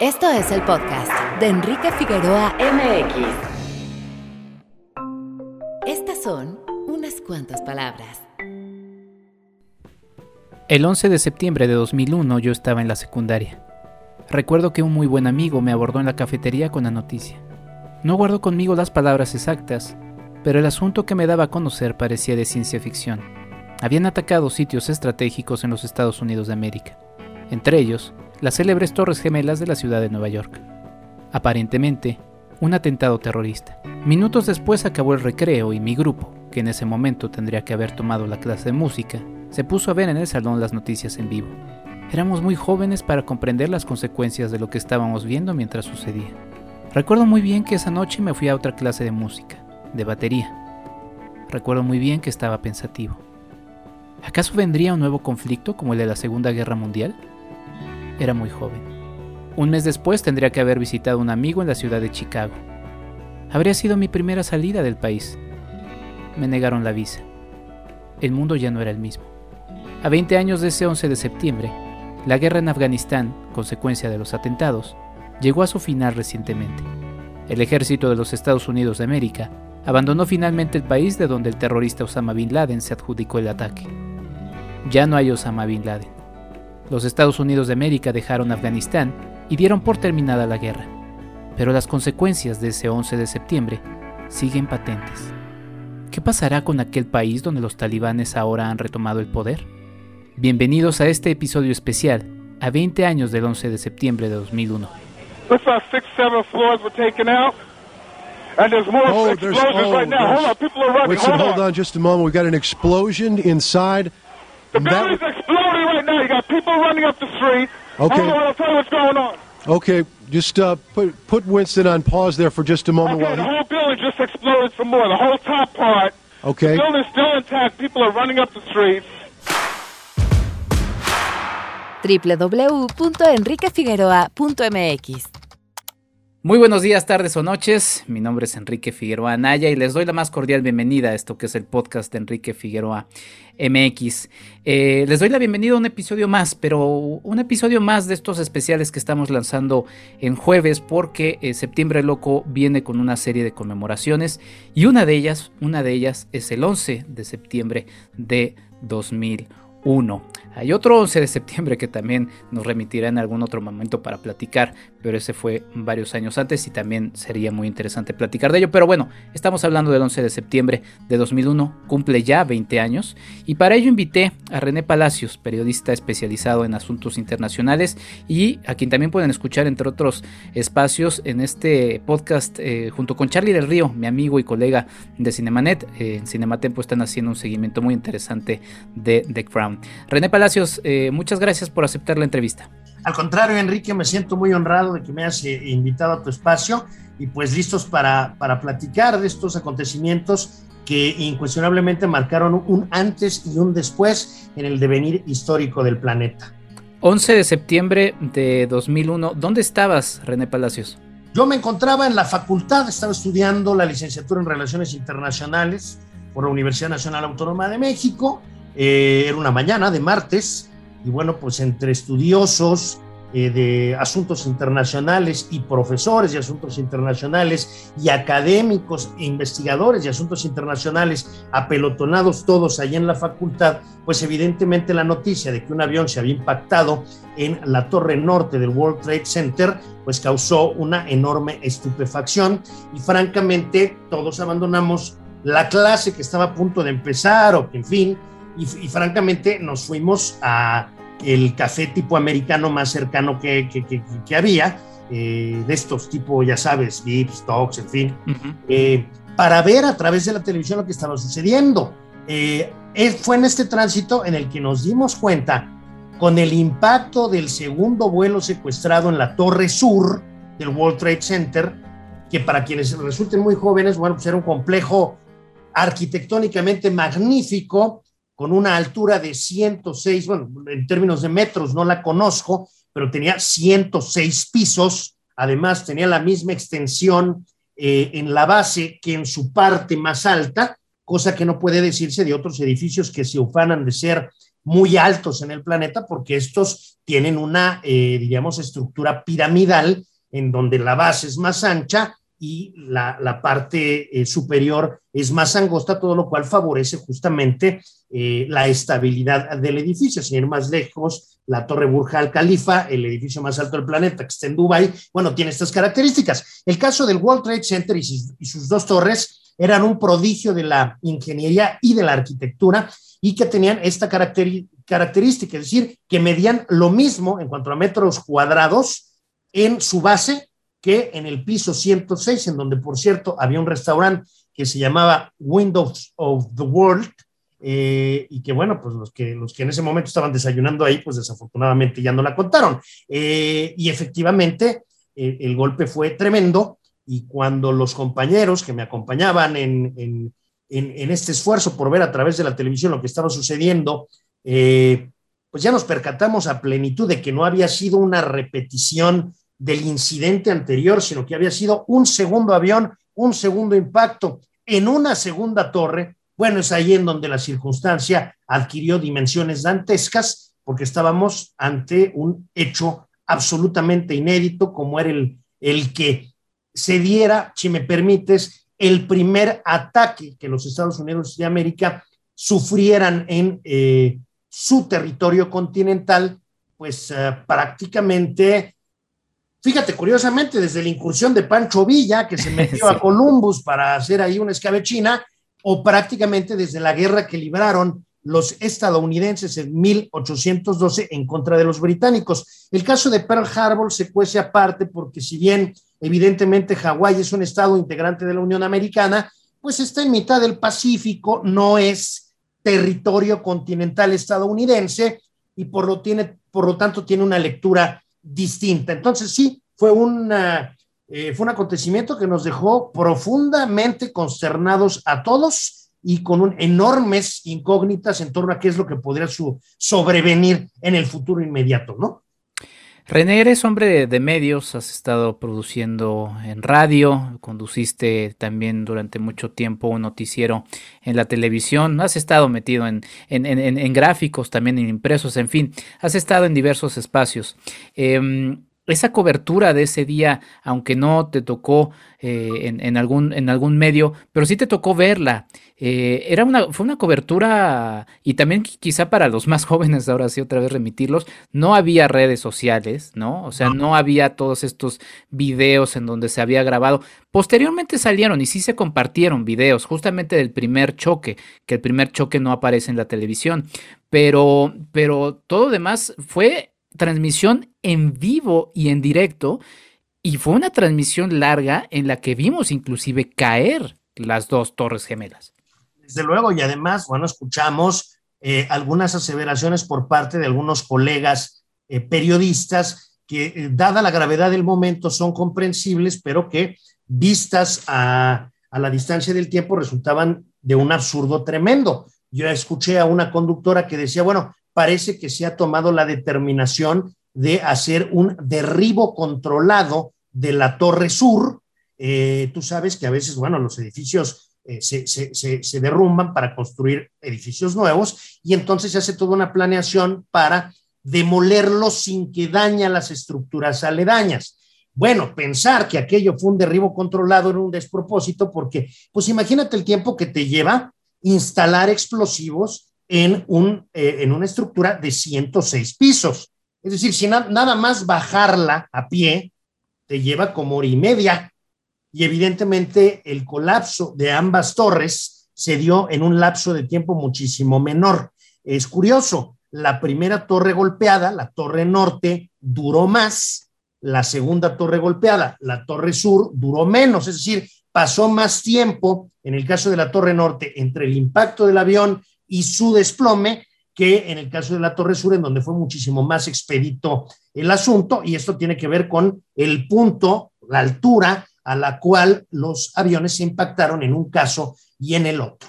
Esto es el podcast de Enrique Figueroa MX. Estas son unas cuantas palabras. El 11 de septiembre de 2001 yo estaba en la secundaria. Recuerdo que un muy buen amigo me abordó en la cafetería con la noticia. No guardo conmigo las palabras exactas, pero el asunto que me daba a conocer parecía de ciencia ficción. Habían atacado sitios estratégicos en los Estados Unidos de América, entre ellos las célebres Torres Gemelas de la ciudad de Nueva York. Aparentemente, un atentado terrorista. Minutos después acabó el recreo y mi grupo, que en ese momento tendría que haber tomado la clase de música, se puso a ver en el salón las noticias en vivo. Éramos muy jóvenes para comprender las consecuencias de lo que estábamos viendo mientras sucedía. Recuerdo muy bien que esa noche me fui a otra clase de música, de batería. Recuerdo muy bien que estaba pensativo. ¿Acaso vendría un nuevo conflicto como el de la Segunda Guerra Mundial? Era muy joven. Un mes después tendría que haber visitado a un amigo en la ciudad de Chicago. Habría sido mi primera salida del país. Me negaron la visa. El mundo ya no era el mismo. A 20 años de ese 11 de septiembre, la guerra en Afganistán, consecuencia de los atentados, llegó a su final recientemente. El ejército de los Estados Unidos de América abandonó finalmente el país de donde el terrorista Osama Bin Laden se adjudicó el ataque. Ya no hay Osama Bin Laden. Los Estados Unidos de América dejaron Afganistán y dieron por terminada la guerra. Pero las consecuencias de ese 11 de septiembre siguen patentes. ¿Qué pasará con aquel país donde los talibanes ahora han retomado el poder? Bienvenidos a este episodio especial, a 20 años del 11 de septiembre de 2001. And there's more oh, explosions oh, right now. Hold on, people are running. Wait, hold, on just a moment. We've got an explosion inside. The building's that... exploding right now. You got people running up the street. Okay. Hold on, I'll tell you what's going on. Okay, just uh, put put Winston on pause there for just a moment. Okay, the whole building just exploded some more. The whole top part. Okay. The building's still intact. People are running up the streets. www.enriquefigueroa.mx Muy buenos días, tardes o noches. Mi nombre es Enrique Figueroa Anaya y les doy la más cordial bienvenida a esto que es el podcast de Enrique Figueroa MX. Eh, les doy la bienvenida a un episodio más, pero un episodio más de estos especiales que estamos lanzando en jueves porque eh, Septiembre Loco viene con una serie de conmemoraciones y una de ellas, una de ellas es el 11 de septiembre de 2001. Hay otro 11 de septiembre que también nos remitirá en algún otro momento para platicar, pero ese fue varios años antes y también sería muy interesante platicar de ello. Pero bueno, estamos hablando del 11 de septiembre de 2001, cumple ya 20 años, y para ello invité a René Palacios, periodista especializado en asuntos internacionales y a quien también pueden escuchar entre otros espacios en este podcast eh, junto con Charlie del Río, mi amigo y colega de Cinemanet. Eh, en Cinematempo están haciendo un seguimiento muy interesante de The Crown. René Palacios Palacios, eh, muchas gracias por aceptar la entrevista. Al contrario, Enrique, me siento muy honrado de que me hayas eh, invitado a tu espacio y pues listos para, para platicar de estos acontecimientos que incuestionablemente marcaron un antes y un después en el devenir histórico del planeta. 11 de septiembre de 2001, ¿dónde estabas, René Palacios? Yo me encontraba en la facultad, estaba estudiando la licenciatura en Relaciones Internacionales por la Universidad Nacional Autónoma de México eh, era una mañana de martes y bueno, pues entre estudiosos eh, de asuntos internacionales y profesores de asuntos internacionales y académicos e investigadores de asuntos internacionales apelotonados todos allá en la facultad, pues evidentemente la noticia de que un avión se había impactado en la torre norte del World Trade Center, pues causó una enorme estupefacción y francamente todos abandonamos la clase que estaba a punto de empezar o que en fin, y, francamente nos fuimos a el café tipo americano más cercano que, que, había, eh, de estos tipo, ya sabes, Vips, Talks, en fin, eh, para ver a través de la televisión lo que estaba sucediendo. Eh, fue en este tránsito en el que nos dimos cuenta con el impacto del segundo vuelo secuestrado en la torre sur del World Trade Center, que para quienes resulten muy jóvenes, bueno, pues era un complejo arquitectónicamente magnífico, con una altura de 106, bueno, en términos de metros no la conozco, pero tenía 106 pisos, además tenía la misma extensión eh, en la base que en su parte más alta, cosa que no puede decirse de otros edificios que se ufanan de ser muy altos en el planeta porque estos tienen una, eh, digamos, estructura piramidal en donde la base es más ancha y la, parte eh, superior es más angosta, todo lo cual favorece justamente eh, la estabilidad del edificio. Sin ir más lejos, la Torre Burj Al Khalifa, el edificio más alto del planeta que está en Dubái, bueno, tiene estas características. El caso del World Trade Center y sus, dos torres eran un prodigio de la ingeniería y de la arquitectura y que tenían esta característica, es decir, que medían lo mismo en cuanto a metros cuadrados en su base que en el piso 106, en donde, por cierto, había un restaurante que se llamaba Windows of the World, eh, y que bueno, pues los que, los que en ese momento estaban desayunando ahí, pues desafortunadamente ya no la contaron. Eh, y efectivamente, eh, el golpe fue tremendo, y cuando los compañeros que me acompañaban en, en, en, este esfuerzo por ver a través de la televisión lo que estaba sucediendo, pues ya nos percatamos a plenitud de que no había sido una repetición del incidente anterior, sino que había sido un segundo avión, un segundo impacto en una segunda torre. Bueno, es ahí en donde la circunstancia adquirió dimensiones dantescas, porque estábamos ante un hecho absolutamente inédito, como era el, el que se diera, si me permites, el primer ataque que los Estados Unidos de América sufrieran en eh, su territorio continental, pues eh, prácticamente Fíjate, curiosamente, desde la incursión de Pancho Villa, que se metió a Columbus para hacer ahí una escabechina, o prácticamente desde la guerra que libraron los estadounidenses en 1812 en contra de los británicos. El caso de Pearl Harbor se cuece aparte porque si bien evidentemente Hawái es un estado integrante de la Unión Americana, pues está en mitad del Pacífico, no es territorio continental estadounidense y por lo, tiene, por lo tanto tiene una lectura distinta. Entonces sí, fue, eh, fue un acontecimiento que nos dejó profundamente consternados a todos y con enormes incógnitas en torno a qué es lo que podría sobrevenir en el futuro inmediato, ¿no? René, eres hombre de, medios, has estado produciendo en radio, conduciste también durante mucho tiempo un noticiero en la televisión, has estado metido en, en, gráficos, también en impresos, en fin, has estado en diversos espacios. Em, esa cobertura de ese día, aunque no te tocó eh, en, algún, en algún medio, pero sí te tocó verla. Eh, era una, fue una cobertura, y también quizá para los más jóvenes, ahora sí otra vez remitirlos, no había redes sociales, ¿no? O sea, no había todos estos videos en donde se había grabado. Posteriormente salieron y sí se compartieron videos, justamente del primer choque, que el primer choque no aparece en la televisión, pero, pero todo demás fue transmisión en vivo y en directo. Y fue una transmisión larga en la que vimos inclusive caer las dos torres gemelas. Desde luego, y además, bueno, escuchamos eh, algunas aseveraciones por parte de algunos colegas eh, periodistas que, eh, dada la gravedad del momento, son comprensibles, pero que vistas a, a la distancia del tiempo resultaban de un absurdo tremendo. Yo escuché a una conductora que decía, bueno, parece que se ha tomado la determinación de hacer un derribo controlado de la Torre Sur. Eh, tú sabes que a veces, bueno, los edificios eh, se, derrumban para construir edificios nuevos y entonces se hace toda una planeación para demolerlos sin que daña las estructuras aledañas. Bueno, pensar que aquello fue un derribo controlado era un despropósito porque, pues imagínate el tiempo que te lleva instalar explosivos en, un, eh, en una estructura de 106 pisos. Es decir, si nada más bajarla a pie, te lleva como hora y media. Y evidentemente el colapso de ambas torres se dio en un lapso de tiempo muchísimo menor. Es curioso, la primera torre golpeada, la torre norte, duró más, la segunda torre golpeada, la torre sur, duró menos, es decir, pasó más tiempo, en el caso de la torre norte, entre el impacto del avión y su desplome que en el caso de la Torre Sur, en donde fue muchísimo más expedito el asunto, y esto tiene que ver con el punto, la altura a la cual los aviones se impactaron en un caso y en el otro.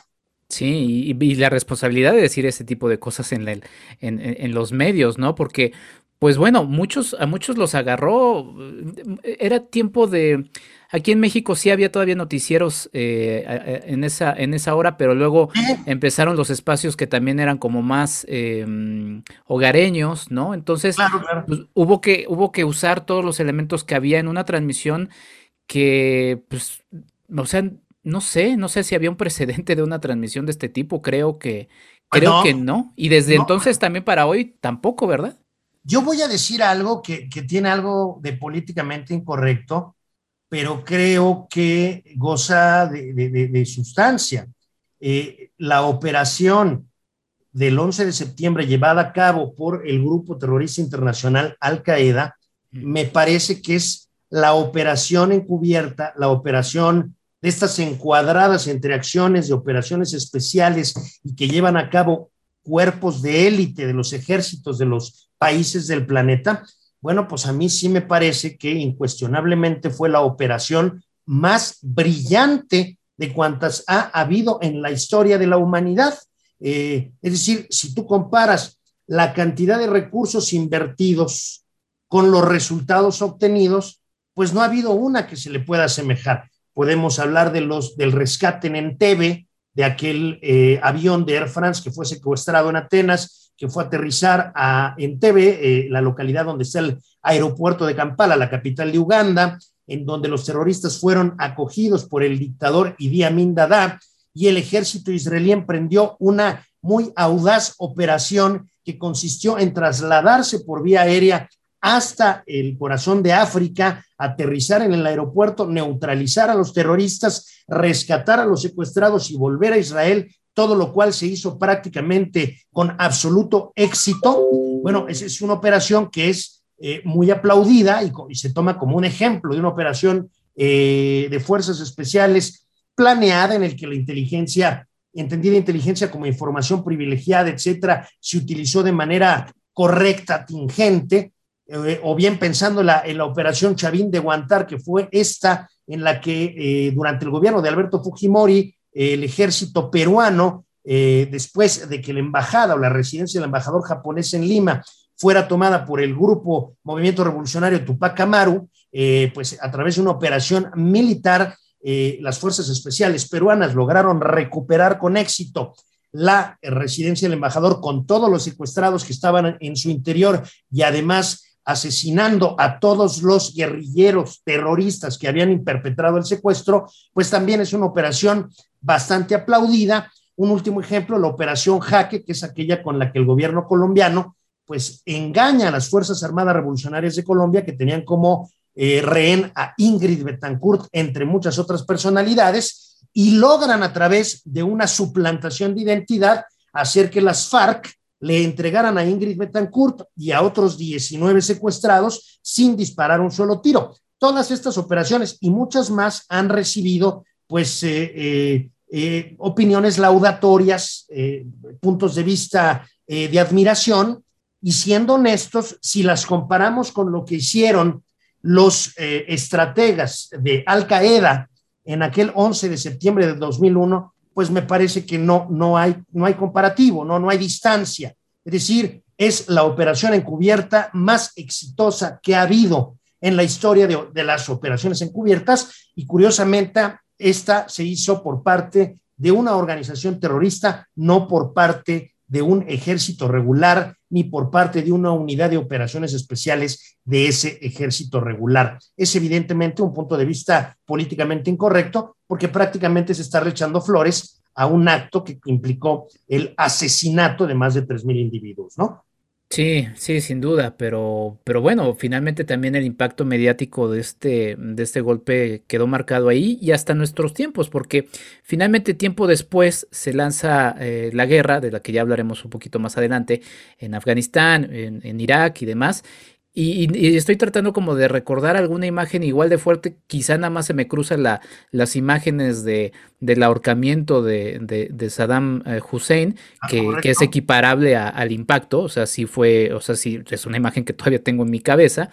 Sí, y, la responsabilidad de decir ese tipo de cosas en, en, en, los medios, ¿no? Porque, pues bueno, muchos, a muchos los agarró, era tiempo de Aquí en México sí había todavía noticieros eh, en, esa, en esa hora, pero luego empezaron los espacios que también eran como más em, hogareños, ¿no? Entonces pues, hubo, que, hubo que usar todos los elementos que había en una transmisión que, pues, o sea, no sé, no sé si había un precedente de una transmisión de este tipo, creo que, pues creo que no. Y desde entonces también para hoy tampoco, ¿verdad? Yo voy a decir algo que, tiene algo de políticamente incorrecto, pero creo que goza de, sustancia. Eh, la operación del 11 de septiembre llevada a cabo por el grupo terrorista internacional Al Qaeda, me parece que es la operación encubierta, la operación de estas encuadradas entre acciones de operaciones especiales y que llevan a cabo cuerpos de élite de los ejércitos de los países del planeta, bueno, pues a mí sí me parece que incuestionablemente fue la operación más brillante de cuantas ha habido en la historia de la humanidad. Eh, es decir, si tú comparas la cantidad de recursos invertidos con los resultados obtenidos, pues no ha habido una que se le pueda asemejar podemos hablar de los, del rescate en Entebbe, de aquel eh, avión de Air France que fue secuestrado en Atenas, que fue a aterrizar a Entebbe, eh, la localidad donde está el aeropuerto de Kampala, la capital de Uganda, en donde los terroristas fueron acogidos por el dictador Idi Amin Dada y el ejército israelí emprendió una muy audaz operación que consistió en trasladarse por vía aérea hasta el corazón de África, aterrizar en el aeropuerto, neutralizar a los terroristas, rescatar a los secuestrados y volver a Israel, todo lo cual se hizo prácticamente con absoluto éxito. Bueno, esa es una operación que es eh, muy aplaudida y, se toma como un ejemplo de una operación eh, de fuerzas especiales planeada en el que la inteligencia, entendida inteligencia como información privilegiada, etcétera, se utilizó de manera correcta, tingente, eh, o bien pensando la, en la operación Chavín de Guantar, que fue esta en la que durante el gobierno de Alberto Fujimori, el ejército peruano, eh, después de que la embajada o la residencia del embajador japonés en Lima fuera tomada por el grupo Movimiento Revolucionario Tupac Amaru, pues a través de una operación militar, las fuerzas especiales peruanas lograron recuperar con éxito la residencia del embajador con todos los secuestrados que estaban en su interior y además asesinando a todos los guerrilleros terroristas que habían perpetrado el secuestro, pues también es una operación bastante aplaudida. Un último ejemplo, la operación Jaque, que es aquella con la que el gobierno colombiano pues engaña a las Fuerzas Armadas Revolucionarias de Colombia que tenían como eh, rehén a Ingrid Betancourt, entre muchas otras personalidades, y logran a través de una suplantación de identidad hacer que las FARC le entregaran a Ingrid Betancourt y a otros 19 secuestrados sin disparar un solo tiro. Todas estas operaciones y muchas más han recibido pues eh, eh, eh, opiniones laudatorias, puntos de vista de admiración y siendo honestos, si las comparamos con lo que hicieron los estrategas de Al Qaeda en aquel 11 de septiembre de 2001, pues me parece que no, no, hay, no hay comparativo, no, no hay distancia. Es decir, es la operación encubierta más exitosa que ha habido en la historia de, de las operaciones encubiertas y curiosamente esta se hizo por parte de una organización terrorista, no por parte de un ejército regular ni por parte de una unidad de operaciones especiales de ese ejército regular. Es evidentemente un punto de vista políticamente incorrecto porque prácticamente se está rechando flores a un acto que implicó el asesinato de más de 3.000 individuos, ¿no? Sí, sí, sin duda, pero, pero bueno, finalmente también el impacto mediático de este, de este golpe quedó marcado ahí y hasta nuestros tiempos, porque finalmente tiempo después se lanza eh, la guerra, de la que ya hablaremos un poquito más adelante, en Afganistán, en, en Irak y demás, y, estoy tratando como de recordar alguna imagen igual de fuerte, quizá nada más se me cruzan la, las imágenes de, del ahorcamiento de, de, Saddam eh, Hussein, ah, que, que, es equiparable al impacto, o sea, sí fue, o sea, sí es una imagen que todavía tengo en mi cabeza,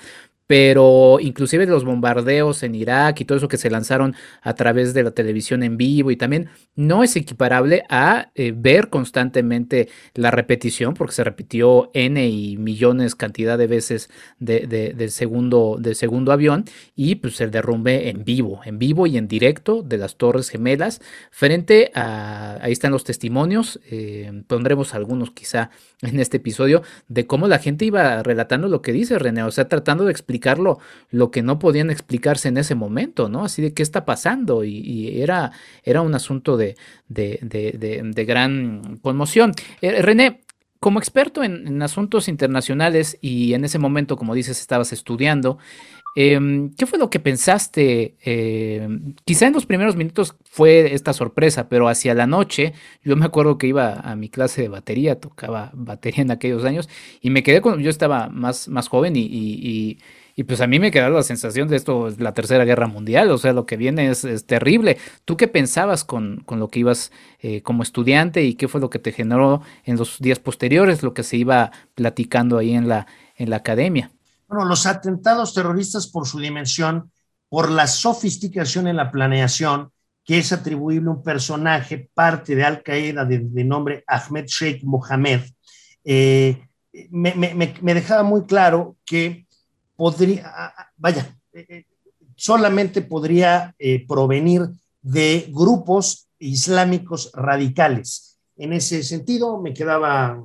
pero inclusive los bombardeos en Irak y todo eso que se lanzaron a través de la televisión en vivo y también no es equiparable a eh, ver constantemente la repetición, porque se repitió N y millones cantidad de veces de, del, segundo, del segundo avión y pues el derrumbe en vivo, en vivo y en directo de las Torres Gemelas. Frente a, ahí están los testimonios, eh, pondremos algunos quizá en este episodio, de cómo la gente iba relatando lo que dice René, o sea, tratando de explicarlo lo que no podían explicarse en ese momento, ¿no? Así de qué está pasando y, era, era un asunto de, de, gran conmoción. Eh, René, como experto en, asuntos internacionales y en ese momento, como dices, estabas estudiando, em, ¿qué fue lo que pensaste? Em, quizá en los primeros minutos fue esta sorpresa, pero hacia la noche, yo me acuerdo que iba a mi clase de batería, tocaba batería en aquellos años, y me quedé cuando yo estaba más, más joven y pues a mí me quedó la sensación de esto es la tercera guerra mundial, o sea, lo que viene es, terrible. ¿Tú qué pensabas con, lo que ibas eh, como estudiante y qué fue lo que te generó en los días posteriores, lo que se iba platicando ahí en la, en la academia? Bueno, los atentados terroristas por su dimensión, por la sofisticación en la planeación, que es atribuible a un personaje, parte de Al Qaeda de, nombre Ahmed Sheikh Mohammed, eh, me, dejaba muy claro que podría, vaya, eh, eh, solamente podría eh, provenir de grupos islámicos radicales. En ese sentido, me quedaba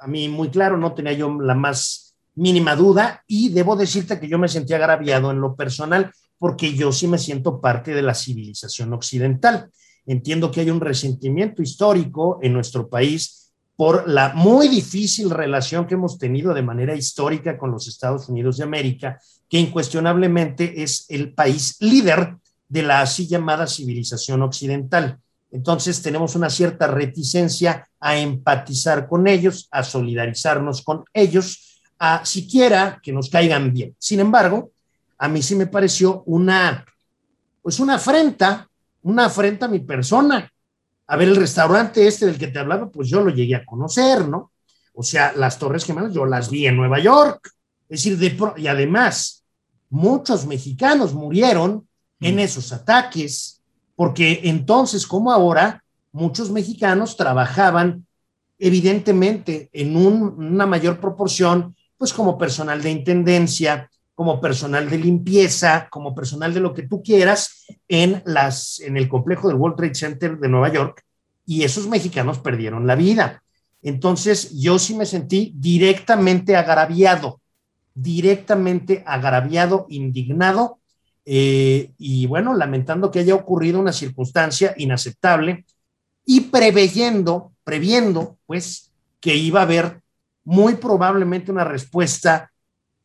a mí muy claro, no tenía yo la más mínima duda y debo decirte que yo me sentía agraviado en lo personal porque yo sí me siento parte de la civilización occidental. Entiendo que hay un resentimiento histórico en nuestro país por la muy difícil relación que hemos tenido de manera histórica con los Estados Unidos de América, que incuestionablemente es el país líder de la así llamada civilización occidental. Entonces tenemos una cierta reticencia a empatizar con ellos, a solidarizarnos con ellos, a siquiera que nos caigan bien. Sin embargo, a mí sí me pareció una, pues una afrenta, una afrenta a mi persona, a ver, el restaurante este del que te hablaba, pues yo lo llegué a conocer, ¿no? O sea, las Torres Gemelas yo las vi en Nueva York. Es decir, de y además, muchos mexicanos murieron en mm. esos ataques, porque entonces, como ahora, muchos mexicanos trabajaban evidentemente en una mayor proporción, pues como personal de intendencia, como personal de limpieza, como personal de lo que tú quieras en, las, en el complejo del World Trade Center de Nueva York y esos mexicanos perdieron la vida. Entonces yo sí me sentí directamente agraviado, directamente agraviado, indignado eh, y bueno, lamentando que haya ocurrido una circunstancia inaceptable y preveyendo, previendo pues que iba a haber muy probablemente una respuesta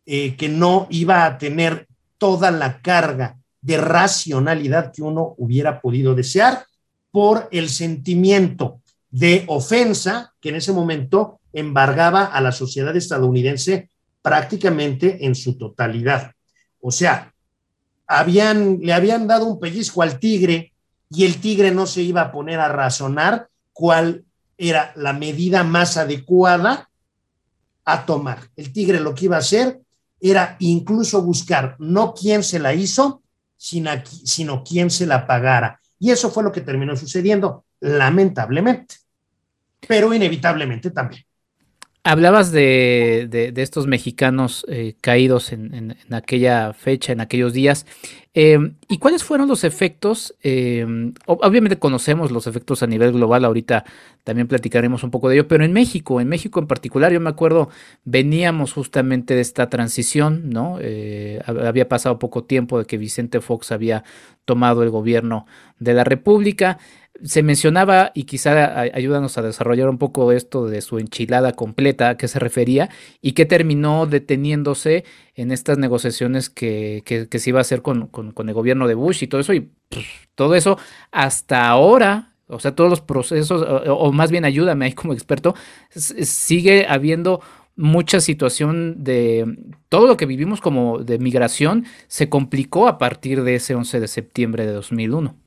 eh, que no iba a tener toda la carga de racionalidad que uno hubiera podido desear por el sentimiento de ofensa que en ese momento embargaba a la sociedad estadounidense prácticamente en su totalidad. O sea, le habían dado un pellizco al tigre y el tigre no se iba a poner a razonar cuál era la medida más adecuada a tomar. El tigre lo que iba a hacer era incluso buscar no quién se la hizo, sino, sino quién se la pagara. Y eso fue lo que terminó sucediendo, lamentablemente, pero inevitablemente también. Hablabas de, estos mexicanos eh, caídos en, aquella fecha, en aquellos días. Em, ¿Y cuáles fueron los efectos? Em, obviamente conocemos los efectos a nivel global, ahorita también platicaremos un poco de ello, pero en México, en México en particular, yo me acuerdo, veníamos justamente de esta transición, ¿no? Eh, había pasado poco tiempo de que Vicente Fox había tomado el gobierno de la República se mencionaba, y quizá ayúdanos a desarrollar un poco esto de su enchilada completa, a qué se refería, y qué terminó deteniéndose en estas negociaciones que, que, se iba a hacer con, con, el gobierno de Bush y todo eso, y pues, todo eso hasta ahora, o sea, todos los procesos, o, más bien ayúdame ahí como experto, sigue habiendo mucha situación de todo lo que vivimos como de migración se complicó a partir de ese 11 de septiembre de 2001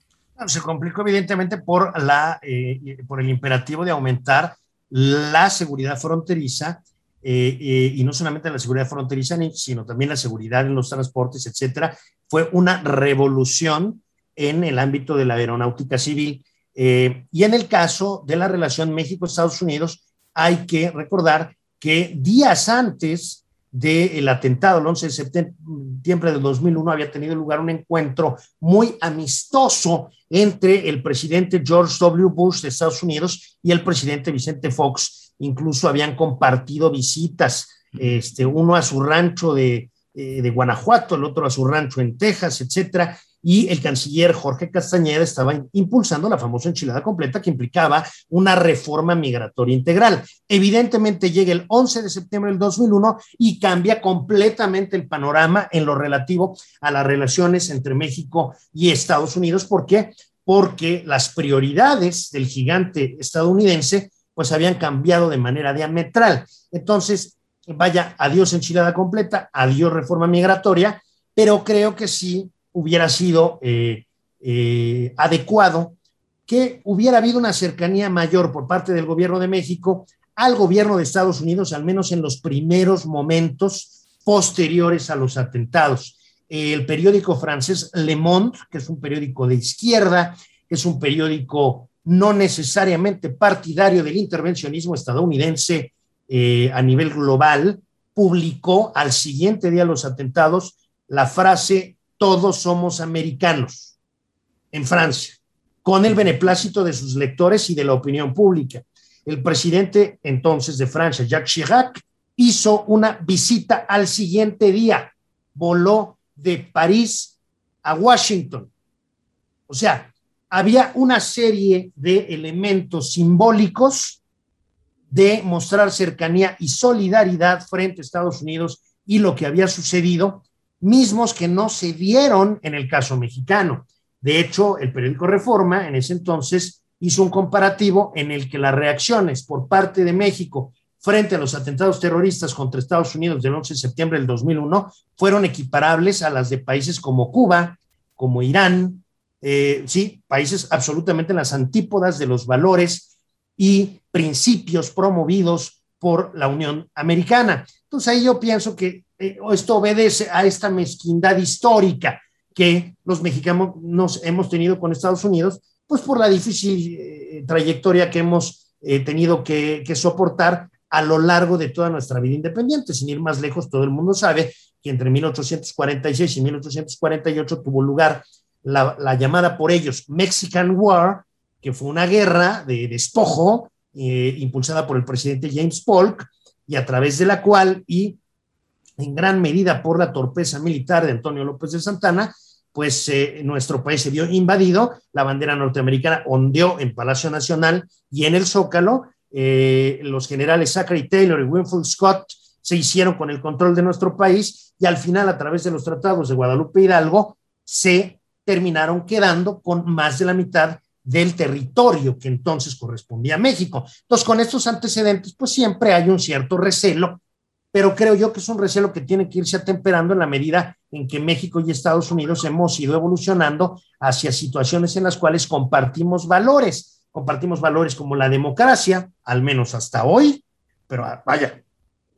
se complicó evidentemente por, la, eh, por el imperativo de aumentar la seguridad fronteriza, eh, eh, y no solamente la seguridad fronteriza, sino también la seguridad en los transportes, etcétera, fue una revolución en el ámbito de la aeronáutica civil. Y en el caso de la relación México-Estados Unidos, hay que recordar que días antes del atentado, el 11 de septiembre de 2001, había tenido lugar un encuentro muy amistoso entre el presidente George W. Bush de Estados Unidos y el presidente Vicente Fox incluso habían compartido visitas, este, uno a su rancho de, eh, de Guanajuato, el otro a su rancho en Texas, etcétera, y el canciller Jorge Castañeda estaba impulsando la famosa enchilada completa que implicaba una reforma migratoria integral. Evidentemente llega el 11 de septiembre del 2001 y cambia completamente el panorama en lo relativo a las relaciones entre México y Estados Unidos. ¿Por qué? Porque las prioridades del gigante estadounidense pues habían cambiado de manera diametral. Entonces, vaya, adiós enchilada completa, adiós reforma migratoria, pero creo que sí hubiera sido eh, eh, adecuado que hubiera habido una cercanía mayor por parte del gobierno de México al gobierno de Estados Unidos, al menos en los primeros momentos posteriores a los atentados. El periódico francés Le Monde, que es un periódico de izquierda, es un periódico no necesariamente partidario del intervencionismo estadounidense eh, a nivel global, publicó al siguiente día los atentados la frase todos somos americanos en Francia, con el beneplácito de sus lectores y de la opinión pública. El presidente entonces de Francia, Jacques Chirac, hizo una visita al siguiente día, voló de París a Washington. O sea, había una serie de elementos simbólicos de mostrar cercanía y solidaridad frente a Estados Unidos y lo que había sucedido, mismos que no se dieron en el caso mexicano. De hecho, el periódico Reforma en ese entonces hizo un comparativo en el que las reacciones por parte de México frente a los atentados terroristas contra Estados Unidos del 11 de septiembre del 2001 fueron equiparables a las de países como Cuba, como Irán, eh, sí, países absolutamente en las antípodas de los valores y principios promovidos por la Unión Americana. Entonces ahí yo pienso que eh, esto obedece a esta mezquindad histórica que los mexicanos nos hemos tenido con Estados Unidos, pues por la difícil eh, trayectoria que hemos tenido que, que soportar a lo largo de toda nuestra vida independiente. Sin ir más lejos, todo el mundo sabe que entre 1846 y 1848 tuvo lugar la, llamada por ellos Mexican War, que fue una guerra de despojo eh, impulsada por el presidente James Polk y a través de la cual, y en gran medida por la torpeza militar de Antonio López de Santana, pues eh, nuestro país se vio invadido, la bandera norteamericana ondeó en Palacio Nacional y en el Zócalo, eh, los generales Zachary Taylor y Winfield Scott se hicieron con el control de nuestro país y al final, a través de los tratados de Guadalupe Hidalgo, se terminaron quedando con más de la mitad del territorio que entonces correspondía a México. Entonces, con estos antecedentes, pues siempre hay un cierto recelo, pero creo yo que es un recelo que tiene que irse atemperando en la medida en que México y Estados Unidos hemos ido evolucionando hacia situaciones en las cuales compartimos valores, compartimos valores como la democracia, al menos hasta hoy, pero ah, vaya,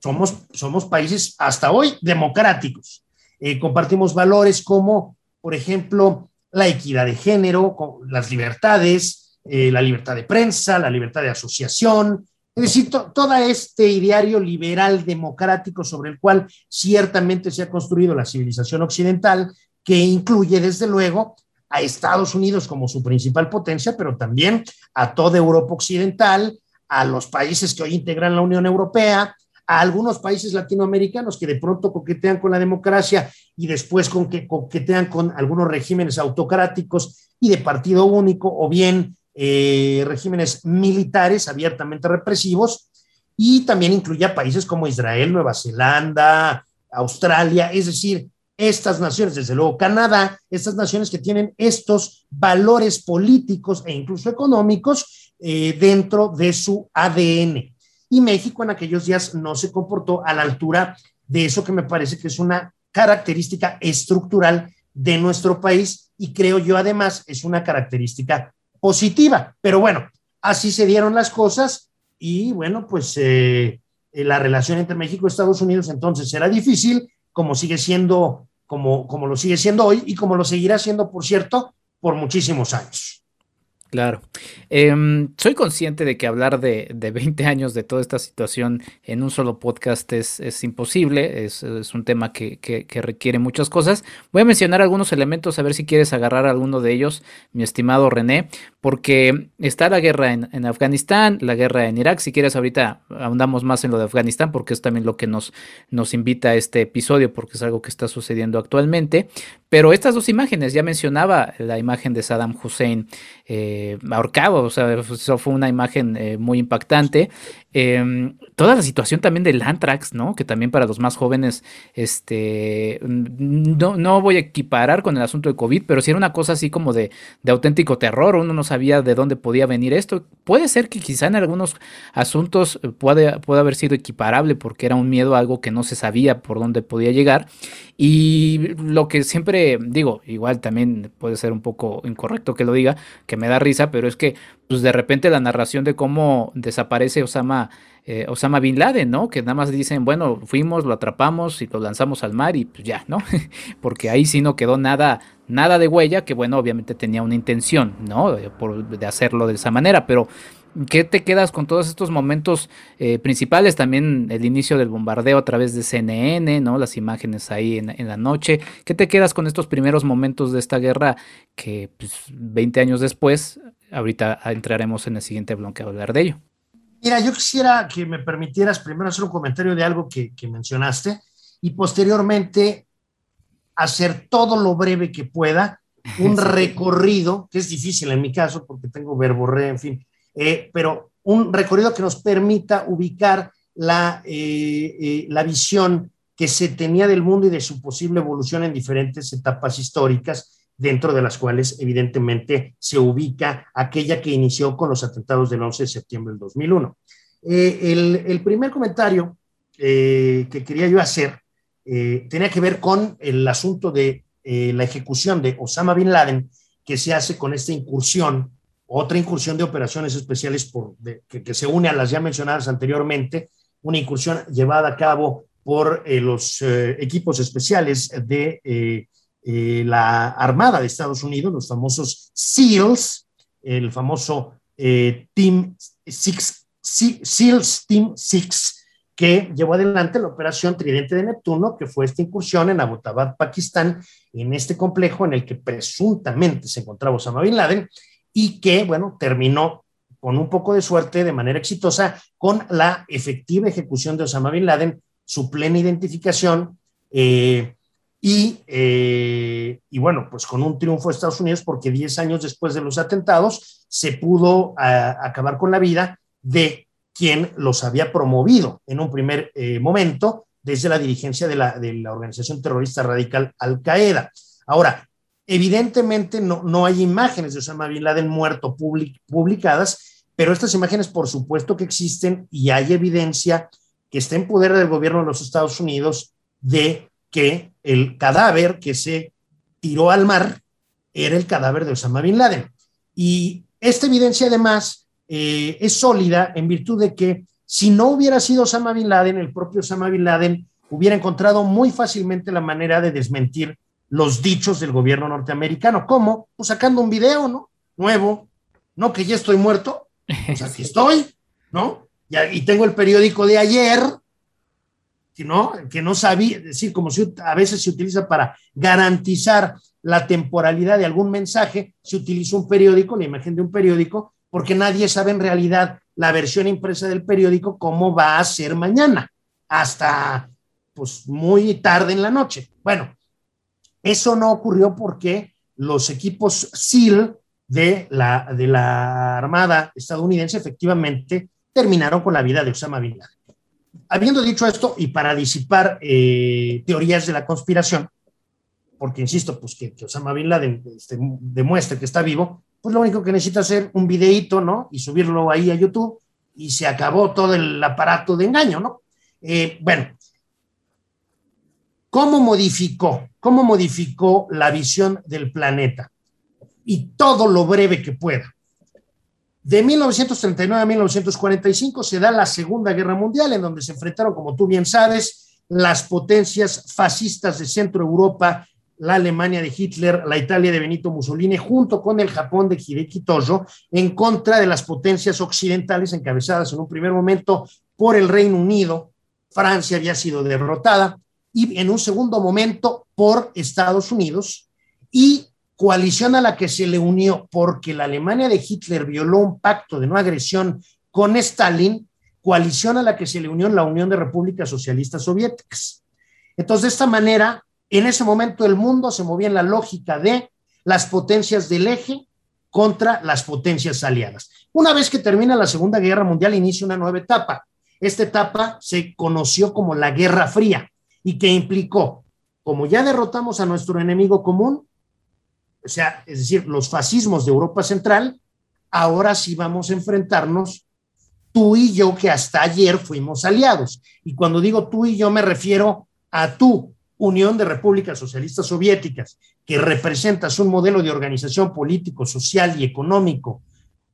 somos, somos países hasta hoy democráticos. Eh, compartimos valores como por ejemplo, la equidad de género, las libertades, eh, la libertad de prensa, la libertad de asociación, es decir, todo este ideario liberal democrático sobre el cual ciertamente se ha construido la civilización occidental, que incluye desde luego a Estados Unidos como su principal potencia, pero también a toda Europa occidental, a los países que hoy integran la Unión Europea, a algunos países latinoamericanos que de pronto coquetean con la democracia y después con que coquetean con algunos regímenes autocráticos y de partido único o bien eh, regímenes militares abiertamente represivos y también incluye a países como Israel, Nueva Zelanda, Australia, es decir, estas naciones, desde luego Canadá, estas naciones que tienen estos valores políticos e incluso económicos eh, dentro de su ADN y México en aquellos días no se comportó a la altura de eso que me parece que es una característica estructural de nuestro país y creo yo además es una característica positiva. Pero bueno, así se dieron las cosas y bueno, pues eh, la relación entre México y Estados Unidos, entonces será difícil, como sigue siendo, como, como lo sigue siendo hoy y como lo seguirá siendo, por cierto, por muchísimos años. Claro. Em, soy consciente de que hablar de, de, 20 años de toda esta situación en un solo podcast es, es imposible, es, es, un tema que, que, requiere muchas cosas. Voy a mencionar algunos elementos, a ver si quieres agarrar alguno de ellos, mi estimado René, porque está la guerra en, en Afganistán, la guerra en Irak, si quieres ahorita ahondamos más en lo de Afganistán, porque es también lo que nos, nos invita a este episodio, porque es algo que está sucediendo actualmente, pero estas dos imágenes, ya mencionaba la imagen de Saddam Hussein eh, ahorcado, o sea, eso fue una imagen eh, muy impactante. Eh, toda la situación también del Antrax, ¿no? Que también para los más jóvenes, este, no, no voy a equiparar con el asunto de COVID, pero sí era una cosa así como de, de auténtico terror, uno no sabía de dónde podía venir esto. Puede ser que quizá en algunos asuntos puede, puede haber sido equiparable porque era un miedo algo que no se sabía por dónde podía llegar. Y lo que siempre digo, igual también puede ser un poco incorrecto que lo diga, que me da risa, pero es que pues de repente la narración de cómo desaparece Osama, eh, Osama Bin Laden, ¿no? Que nada más dicen, bueno, fuimos, lo atrapamos y lo lanzamos al mar y pues ya, ¿no? Porque ahí sí no quedó nada, nada de huella, que bueno, obviamente tenía una intención, ¿no? De hacerlo de esa manera, pero ¿Qué te quedas con todos estos momentos eh, principales? También el inicio del bombardeo a través de CNN, ¿no? Las imágenes ahí en, la noche. ¿Qué te quedas con estos primeros momentos de esta guerra que pues, 20 años después, ahorita entraremos en el siguiente bloque a hablar de ello? Mira, yo quisiera que me permitieras primero hacer un comentario de algo que, que mencionaste y posteriormente hacer todo lo breve que pueda un recorrido, que es difícil en mi caso porque tengo verborrea, en fin, eh, pero un recorrido que nos permita ubicar la, eh, eh, la visión que se tenía del mundo y de su posible evolución en diferentes etapas históricas, dentro de las cuales evidentemente se ubica aquella que inició con los atentados del 11 de septiembre del 2001. el, el, primer comentario que quería yo hacer tenía que ver con el asunto de la ejecución de Osama Bin Laden que se hace con esta incursión otra incursión de operaciones especiales que, se une a las ya mencionadas anteriormente, una incursión llevada a cabo por eh, los eh, equipos especiales de eh, la Armada de Estados Unidos, los famosos SEALs, el famoso Team Six, SEALs Team Six, que llevó adelante la operación Tridente de Neptuno, que fue esta incursión en Abbottabad, Pakistán, en este complejo en el que presuntamente se encontraba Osama Bin Laden, y que, bueno, terminó con un poco de suerte, de manera exitosa, con la efectiva ejecución de Osama Bin Laden, su plena identificación eh, y, eh, y, bueno, pues con un triunfo de Estados Unidos, porque 10 años después de los atentados se pudo acabar con la vida de quien los había promovido en un primer eh, momento desde la dirigencia de la, de la organización terrorista radical Al Qaeda. Ahora, Evidentemente no, no hay imágenes de Osama Bin Laden muerto publicadas, pero estas imágenes por supuesto que existen y hay evidencia que está en poder del gobierno de los Estados Unidos de que el cadáver que se tiró al mar era el cadáver de Osama Bin Laden. Y esta evidencia además eh, es sólida en virtud de que si no hubiera sido Osama Bin Laden, el propio Osama Bin Laden hubiera encontrado muy fácilmente la manera de desmentir los dichos del gobierno norteamericano. ¿Cómo? Pues sacando un video, ¿no? Nuevo, no que ya estoy muerto, pues así estoy, ¿no? y tengo el periódico de ayer, ¿no? Que no sabía, es decir, como a veces se utiliza para garantizar la temporalidad de algún mensaje, se utiliza un periódico, la imagen de un periódico, porque nadie sabe en realidad la versión impresa del periódico cómo va a ser mañana, hasta pues muy tarde en la noche. Bueno, eso no ocurrió porque los equipos SEAL de la, de la Armada estadounidense efectivamente terminaron con la vida de Osama Bin Laden. Habiendo dicho esto, y para disipar eh, teorías de la conspiración, porque insisto, pues que, Osama Bin Laden este, demuestre que está vivo, pues lo único que necesita hacer un videíto, ¿no? Y subirlo ahí a YouTube y se acabó todo el aparato de engaño, ¿no? Eh, bueno, ¿Cómo modificó? ¿Cómo modificó la visión del planeta? Y todo lo breve que pueda. De 1939 a 1945 se da la Segunda Guerra Mundial, en donde se enfrentaron, como tú bien sabes, las potencias fascistas de Centro Europa, la Alemania de Hitler, la Italia de Benito Mussolini, junto con el Japón de Hideki Tojo, en contra de las potencias occidentales encabezadas en un primer momento por el Reino Unido. Francia había sido derrotada y en un segundo momento por Estados Unidos y coalición a la que se le unió porque la Alemania de Hitler violó un pacto de no agresión con Stalin, coalición a la que se le unió la Unión de Repúblicas Socialistas Soviéticas. Entonces, de esta manera, en ese momento el mundo se movía en la lógica de las potencias del eje contra las potencias aliadas. Una vez que termina la Segunda Guerra Mundial, inicia una nueva etapa. Esta etapa se conoció como la Guerra Fría y que implicó, como ya derrotamos a nuestro enemigo común, o sea, es decir, los fascismos de Europa Central, ahora sí vamos a enfrentarnos tú y yo, que hasta ayer fuimos aliados. Y cuando digo tú y yo me refiero a tú, Unión de Repúblicas Socialistas Soviéticas, que representas un modelo de organización político, social y económico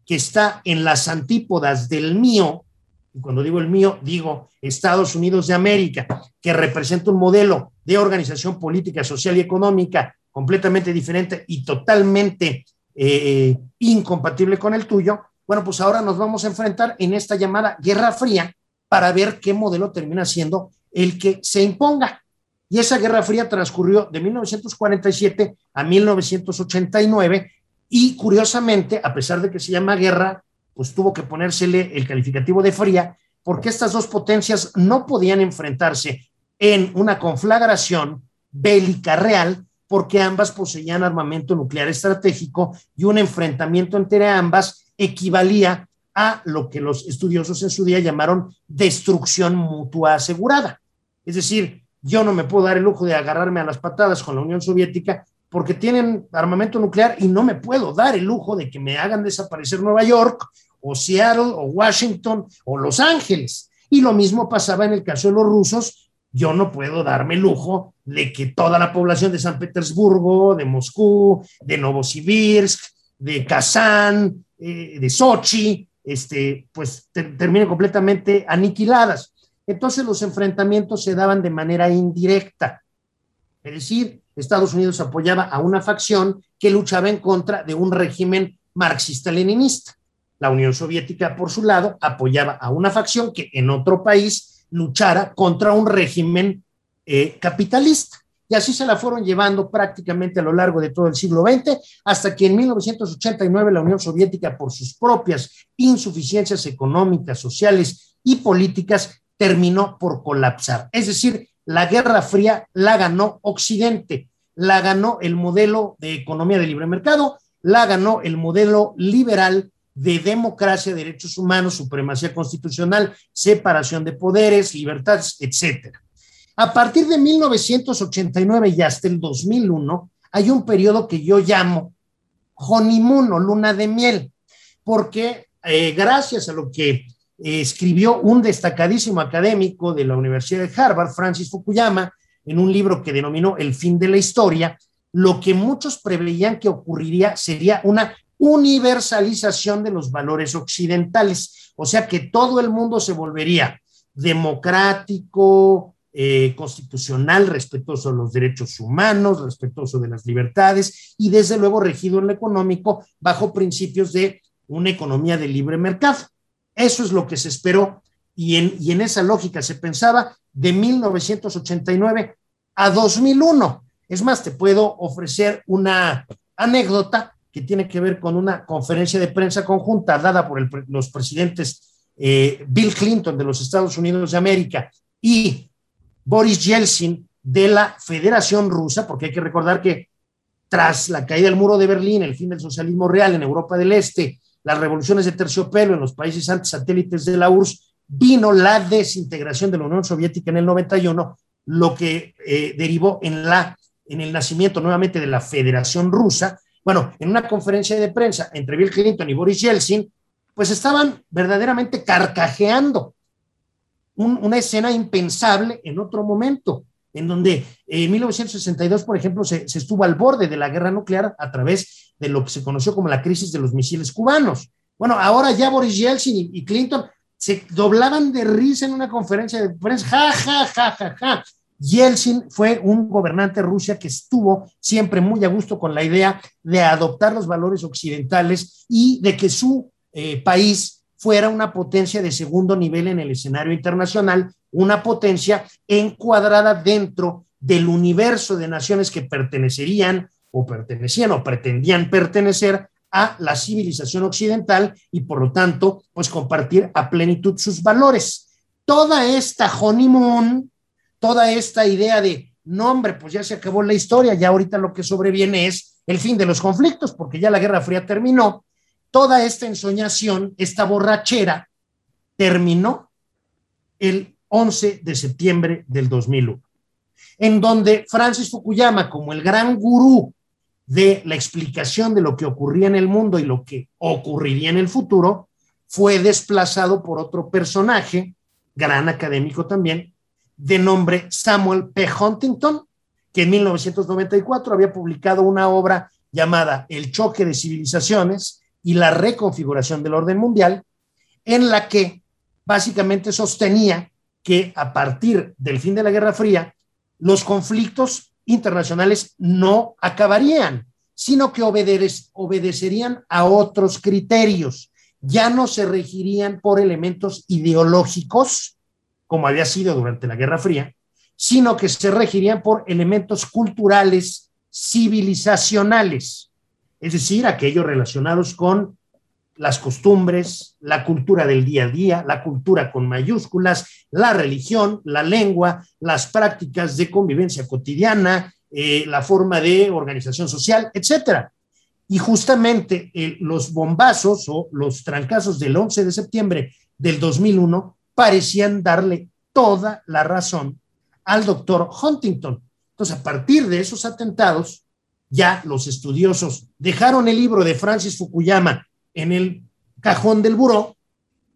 que está en las antípodas del mío, y cuando digo el mío, digo Estados Unidos de América, que representa un modelo de organización política, social y económica completamente diferente y totalmente eh, incompatible con el tuyo, bueno, pues ahora nos vamos a enfrentar en esta llamada Guerra Fría para ver qué modelo termina siendo el que se imponga. Y esa Guerra Fría transcurrió de 1947 a 1989 y curiosamente, a pesar de que se llama guerra, pues tuvo que ponérsele el calificativo de fría porque estas dos potencias no podían enfrentarse en una conflagración bélica real porque ambas poseían armamento nuclear estratégico y un enfrentamiento entre ambas equivalía a lo que los estudiosos en su día llamaron destrucción mutua asegurada. Es decir, yo no me puedo dar el lujo de agarrarme a las patadas con la Unión Soviética porque tienen armamento nuclear y no me puedo dar el lujo de que me hagan desaparecer Nueva York o Seattle o Washington o Los Ángeles. Y lo mismo pasaba en el caso de los rusos yo no puedo darme lujo de que toda la población de San Petersburgo, de Moscú, de Novosibirsk, de Kazán, eh, de Sochi, este, pues terminen completamente aniquiladas. Entonces los enfrentamientos se daban de manera indirecta. Es decir, Estados Unidos apoyaba a una facción que luchaba en contra de un régimen marxista-leninista. La Unión Soviética, por su lado, apoyaba a una facción que en otro país luchara contra un régimen eh, capitalista. Y así se la fueron llevando prácticamente a lo largo de todo el siglo XX, hasta que en 1989 la Unión Soviética, por sus propias insuficiencias económicas, sociales y políticas, terminó por colapsar. Es decir, la Guerra Fría la ganó Occidente, la ganó el modelo de economía de libre mercado, la ganó el modelo liberal de democracia, derechos humanos, supremacía constitucional, separación de poderes, libertades, etcétera. A partir de 1989 y hasta el 2001 hay un periodo que yo llamo honeymoon o luna de miel, porque eh, gracias a lo que eh, escribió un destacadísimo académico de la Universidad de Harvard, Francis Fukuyama, en un libro que denominó El fin de la historia, lo que muchos preveían que ocurriría sería una universalización de los valores occidentales, o sea que todo el mundo se volvería democrático, eh, constitucional, respetuoso de los derechos humanos, respetuoso de las libertades y desde luego regido en lo económico bajo principios de una economía de libre mercado. Eso es lo que se esperó y en, y en esa lógica se pensaba de 1989 a 2001. Es más, te puedo ofrecer una anécdota que tiene que ver con una conferencia de prensa conjunta dada por los presidentes eh, Bill Clinton de los Estados Unidos de América y Boris Yeltsin de la Federación Rusa, porque hay que recordar que tras la caída del muro de Berlín, el fin del socialismo real en Europa del Este, las revoluciones de terciopelo en los países antes satélites de la URSS, vino la desintegración de la Unión Soviética en el 91, lo que eh, derivó en, la, en el nacimiento nuevamente de la Federación Rusa, bueno, en una conferencia de prensa entre Bill Clinton y Boris Yeltsin, pues estaban verdaderamente carcajeando una escena impensable en otro momento, en donde en 1962, por ejemplo, se, estuvo al borde de la guerra nuclear a través de lo que se conoció como la crisis de los misiles cubanos. Bueno, ahora ya Boris Yeltsin y, Clinton se doblaban de risa en una conferencia de prensa, ja, ja, ja, ja, ja. Yeltsin fue un gobernante Rusia que estuvo siempre muy a gusto con la idea de adoptar los valores occidentales y de que su eh, país fuera una potencia de segundo nivel en el escenario internacional, una potencia encuadrada dentro del universo de naciones que pertenecerían o pertenecían o pretendían pertenecer a la civilización occidental y por lo tanto, pues compartir a plenitud sus valores. Toda esta honeymoon, toda esta idea de, no hombre, pues ya se acabó la historia, ya ahorita lo que sobreviene es el fin de los conflictos, porque ya la Guerra Fría terminó, toda esta ensoñación, esta borrachera, terminó el 11 de septiembre del 2001, en donde Francis Fukuyama, como el gran gurú de la explicación de lo que ocurría en el mundo y lo que ocurriría en el futuro, fue desplazado por otro personaje, gran académico también, de nombre Samuel P. Huntington, que en 1994 había publicado una obra llamada El choque de civilizaciones, y la reconfiguración del orden mundial, en la que básicamente sostenía que a partir del fin de la Guerra Fría, los conflictos internacionales no acabarían, sino que obedecerían a otros criterios. Ya no se regirían por elementos ideológicos, como había sido durante la Guerra Fría, sino que se regirían por elementos culturales, civilizacionales es decir, aquellos relacionados con las costumbres, la cultura del día a día, la cultura con mayúsculas, la religión, la lengua, las prácticas de convivencia cotidiana, eh, la forma de organización social, etcétera. Y justamente eh, los bombazos o los trancazos del 11 de septiembre del 2001 parecían darle toda la razón al doctor Huntington. Entonces, a partir de esos atentados, ya los estudiosos dejaron el libro de Francis Fukuyama en el cajón del buró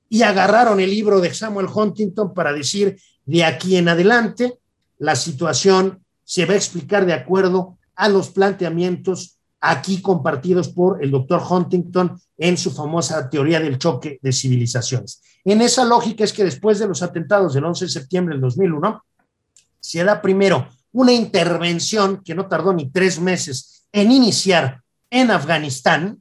y agarraron el libro de Samuel Huntington para decir, de aquí en adelante, la situación se va a explicar de acuerdo a los planteamientos aquí compartidos por el doctor Huntington en su famosa teoría del choque de civilizaciones. En esa lógica es que después de los atentados del 11 de septiembre del 2001, se da primero una intervención que no tardó ni tres meses en iniciar en Afganistán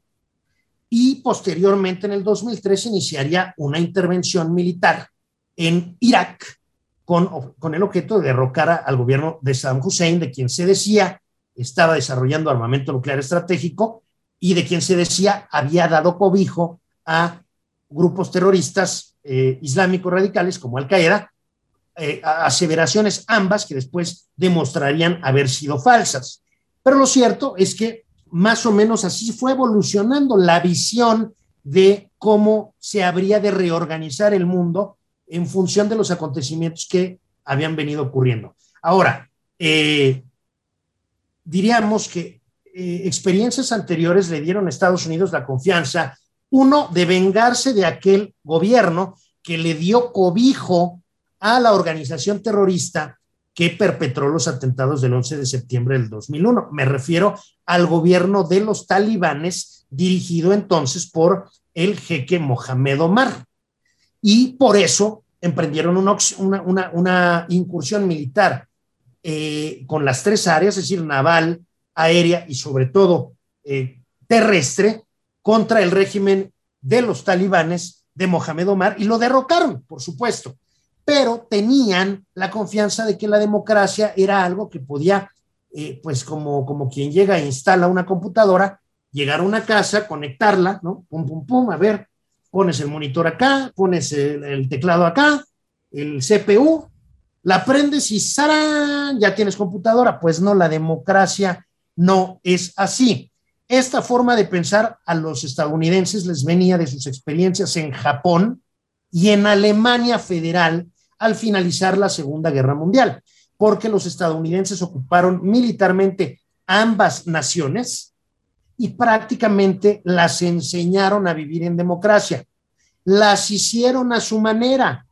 y posteriormente en el 2003 iniciaría una intervención militar en Irak con, con el objeto de derrocar al gobierno de Saddam Hussein, de quien se decía estaba desarrollando armamento nuclear estratégico y de quien se decía había dado cobijo a grupos terroristas eh, islámicos radicales como Al-Qaeda eh, aseveraciones ambas que después demostrarían haber sido falsas. Pero lo cierto es que más o menos así fue evolucionando la visión de cómo se habría de reorganizar el mundo en función de los acontecimientos que habían venido ocurriendo. Ahora, eh, diríamos que eh, experiencias anteriores le dieron a Estados Unidos la confianza, uno, de vengarse de aquel gobierno que le dio cobijo a la organización terrorista que perpetró los atentados del 11 de septiembre del 2001. Me refiero al gobierno de los talibanes dirigido entonces por el jeque Mohamed Omar. Y por eso emprendieron una, incursión militar eh, con las tres áreas, es decir, naval, aérea y sobre todo eh, terrestre, contra el régimen de los talibanes de Mohamed Omar y lo derrocaron, por supuesto pero tenían la confianza de que la democracia era algo que podía, eh, pues como, como quien llega e instala una computadora, llegar a una casa, conectarla, ¿no? Pum, pum, pum, a ver, pones el monitor acá, pones el, teclado acá, el CPU, la prendes y ¡sarán! ya tienes computadora. Pues no, la democracia no es así. Esta forma de pensar a los estadounidenses les venía de sus experiencias en Japón y en Alemania federal, al finalizar la Segunda Guerra Mundial, porque los estadounidenses ocuparon militarmente ambas naciones y prácticamente las enseñaron a vivir en democracia. Las hicieron a su manera.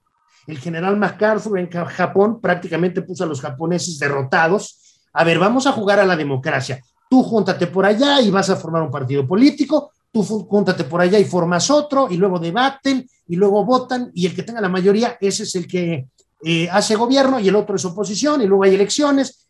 El general MacArthur en Japón prácticamente puso a los japoneses derrotados. A ver, vamos a jugar a la democracia. Tú júntate por allá y vas a formar un partido político, tú júntate por allá y formas otro, y luego debaten, y luego votan, y el que tenga la mayoría, ese es el que eh, hace gobierno, y el otro es oposición, y luego hay elecciones.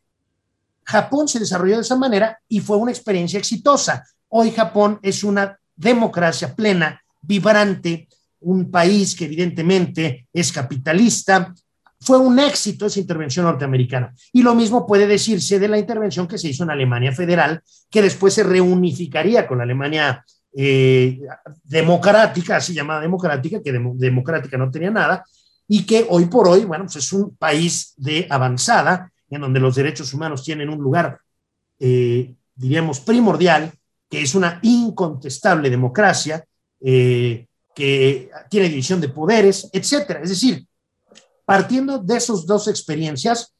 Japón se desarrolló de esa manera y fue una experiencia exitosa. Hoy Japón es una democracia plena, vibrante, un país que evidentemente es capitalista, fue un éxito esa intervención norteamericana. Y lo mismo puede decirse de la intervención que se hizo en Alemania Federal, que después se reunificaría con la Alemania eh, democrática, así llamada democrática, que democrática no tenía nada, y que hoy por hoy, bueno, pues es un país de avanzada, en donde los derechos humanos tienen un lugar, eh, diríamos, primordial, que es una incontestable democracia, eh, que tiene división de poderes, etcétera. Es decir, partiendo de esas dos experiencias,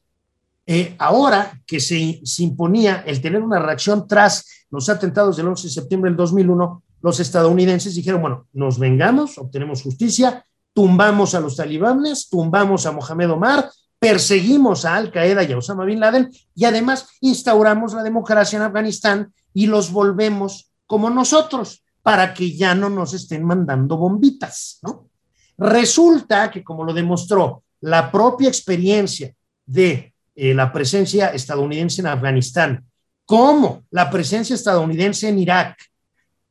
eh, ahora que se, imponía el tener una reacción tras los atentados del 11 de septiembre del 2001, los estadounidenses dijeron, bueno, nos vengamos, obtenemos justicia, tumbamos a los talibanes, tumbamos a Mohamed Omar, perseguimos a Al Qaeda y a Osama Bin Laden y además instauramos la democracia en Afganistán y los volvemos como nosotros para que ya no nos estén mandando bombitas, ¿no? Resulta que como lo demostró la propia experiencia de eh, la presencia estadounidense en Afganistán, como la presencia estadounidense en Irak,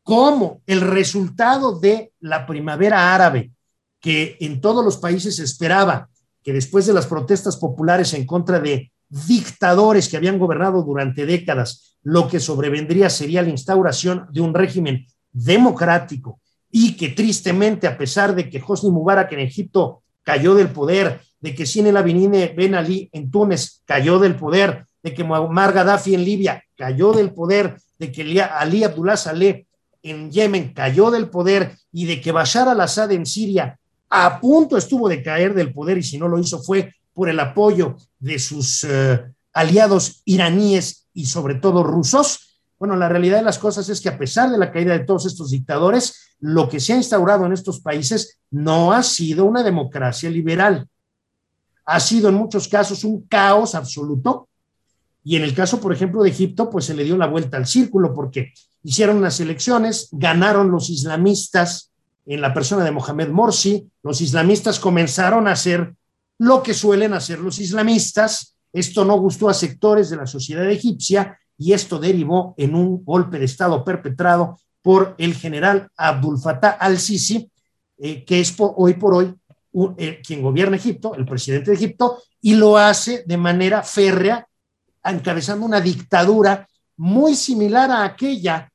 como el resultado de la primavera árabe, que en todos los países esperaba que después de las protestas populares en contra de dictadores que habían gobernado durante décadas, lo que sobrevendría sería la instauración de un régimen democrático y que tristemente, a pesar de que Hosni Mubarak en Egipto cayó del poder, de que Sine el Abidine Ben Ali en Túnez cayó del poder, de que Muammar Gaddafi en Libia cayó del poder, de que Ali Abdullah Saleh en Yemen cayó del poder y de que Bashar al-Assad en Siria a punto estuvo de caer del poder y si no lo hizo fue por el apoyo de sus eh, aliados iraníes y sobre todo rusos. Bueno, la realidad de las cosas es que a pesar de la caída de todos estos dictadores, lo que se ha instaurado en estos países no ha sido una democracia liberal. Ha sido en muchos casos un caos absoluto. Y en el caso, por ejemplo, de Egipto, pues se le dio la vuelta al círculo porque hicieron unas elecciones, ganaron los islamistas en la persona de Mohamed Morsi, los islamistas comenzaron a hacer lo que suelen hacer los islamistas. Esto no gustó a sectores de la sociedad egipcia y esto derivó en un golpe de Estado perpetrado por el general Abdul Fattah al-Sisi, eh, que es hoy por hoy eh, quien gobierna Egipto, el presidente de Egipto, y lo hace de manera férrea, encabezando una dictadura muy similar a aquella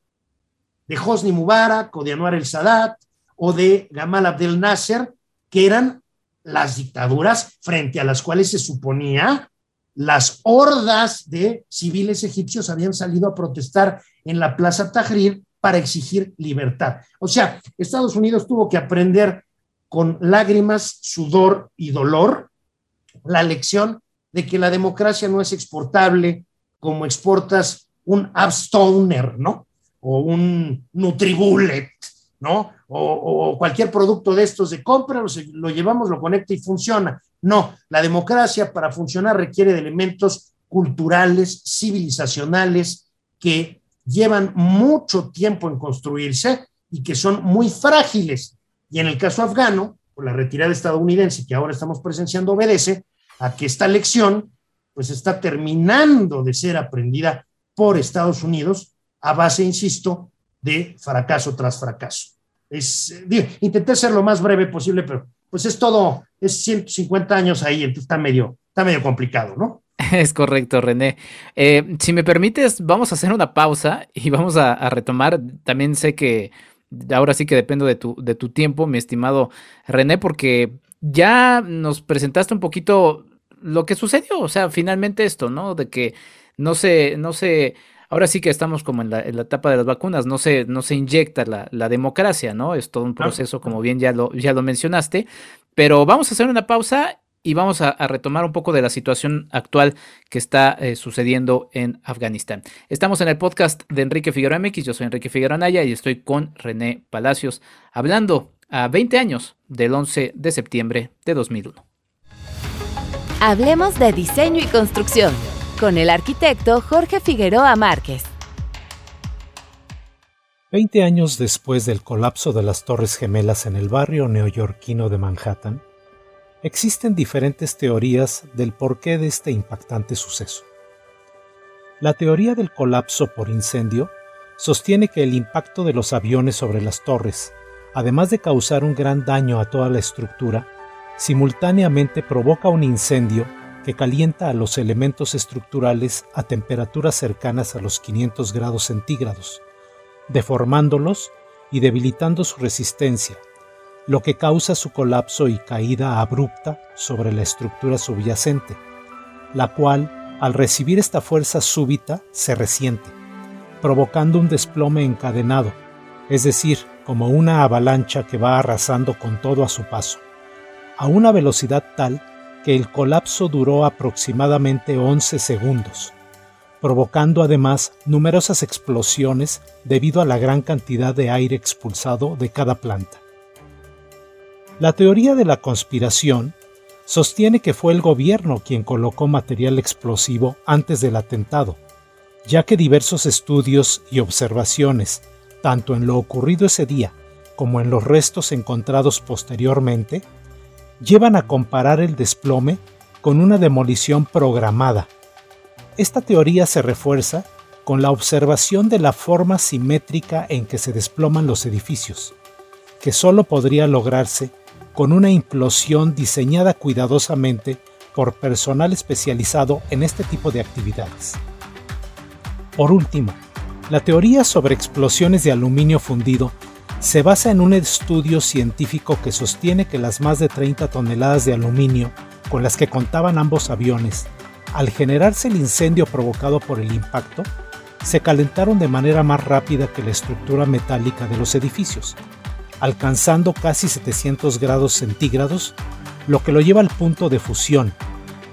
de Hosni Mubarak o de Anwar el Sadat o de Gamal Abdel Nasser, que eran las dictaduras frente a las cuales se suponía las hordas de civiles egipcios habían salido a protestar en la Plaza Tahrir para exigir libertad. O sea, Estados Unidos tuvo que aprender con lágrimas, sudor y dolor la lección de que la democracia no es exportable como exportas un Abstoner, ¿no? O un Nutribullet, ¿no? O, cualquier producto de estos de compra, lo, lo llevamos, lo conecta y funciona. No, la democracia para funcionar requiere de elementos culturales, civilizacionales, que llevan mucho tiempo en construirse y que son muy frágiles. Y en el caso afgano, por la retirada estadounidense que ahora estamos presenciando, obedece a que esta lección pues está terminando de ser aprendida por Estados Unidos a base, insisto, de fracaso tras fracaso. Es, intenté ser lo más breve posible, pero pues es todo, es 150 años ahí, entonces está medio, está medio complicado, ¿no? Es correcto, René. Eh, si me permites, vamos a hacer una pausa y vamos a, retomar. También sé que ahora sí que dependo de tu, de tu tiempo, mi estimado René, porque ya nos presentaste un poquito lo que sucedió. O sea, finalmente esto, ¿no? De que no se, no se, ahora sí que estamos como en la, etapa de las vacunas, no se, no se inyecta la, la, democracia, ¿no? Es todo un proceso, como bien ya lo, ya lo mencionaste. Pero vamos a hacer una pausa y vamos a, retomar un poco de la situación actual que está eh, sucediendo en Afganistán. Estamos en el podcast de Enrique Figueroa MX, yo soy Enrique Figueroa Naya y estoy con René Palacios hablando a 20 años del 11 de septiembre de 2001. Hablemos de diseño y construcción con el arquitecto Jorge Figueroa Márquez. Veinte años después del colapso de las Torres Gemelas en el barrio neoyorquino de Manhattan, existen diferentes teorías del porqué de este impactante suceso. La teoría del colapso por incendio sostiene que el impacto de los aviones sobre las torres, además de causar un gran daño a toda la estructura, simultáneamente provoca un incendio que calienta a los elementos estructurales a temperaturas cercanas a los 500 grados centígrados, deformándolos y debilitando su resistencia, lo que causa su colapso y caída abrupta sobre la estructura subyacente, la cual, al recibir esta fuerza súbita, se resiente, provocando un desplome encadenado, es decir, como una avalancha que va arrasando con todo a su paso, a una velocidad tal que el colapso duró aproximadamente 11 segundos, provocando además numerosas explosiones debido a la gran cantidad de aire expulsado de cada planta. La teoría de la conspiración sostiene que fue el gobierno quien colocó material explosivo antes del atentado, ya que diversos estudios y observaciones, tanto en lo ocurrido ese día como en los restos encontrados posteriormente, llevan a comparar el desplome con una demolición programada. Esta teoría se refuerza con la observación de la forma simétrica en que se desploman los edificios, que solo podría lograrse con una implosión diseñada cuidadosamente por personal especializado en este tipo de actividades. Por último, la teoría sobre explosiones de aluminio fundido se basa en un estudio científico que sostiene que las más de 30 toneladas de aluminio con las que contaban ambos aviones, al generarse el incendio provocado por el impacto, se calentaron de manera más rápida que la estructura metálica de los edificios, alcanzando casi 700 grados centígrados, lo que lo lleva al punto de fusión,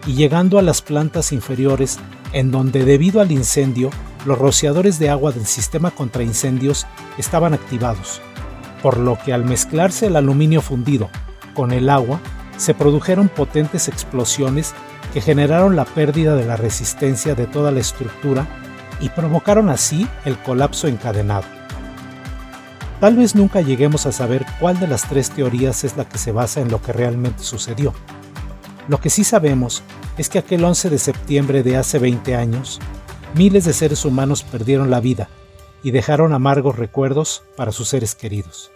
y llegando a las plantas inferiores en donde debido al incendio los rociadores de agua del sistema contra incendios estaban activados, por lo que al mezclarse el aluminio fundido con el agua, se produjeron potentes explosiones que generaron la pérdida de la resistencia de toda la estructura y provocaron así el colapso encadenado. Tal vez nunca lleguemos a saber cuál de las tres teorías es la que se basa en lo que realmente sucedió. Lo que sí sabemos es que aquel 11 de septiembre de hace 20 años, miles de seres humanos perdieron la vida y dejaron amargos recuerdos para sus seres queridos.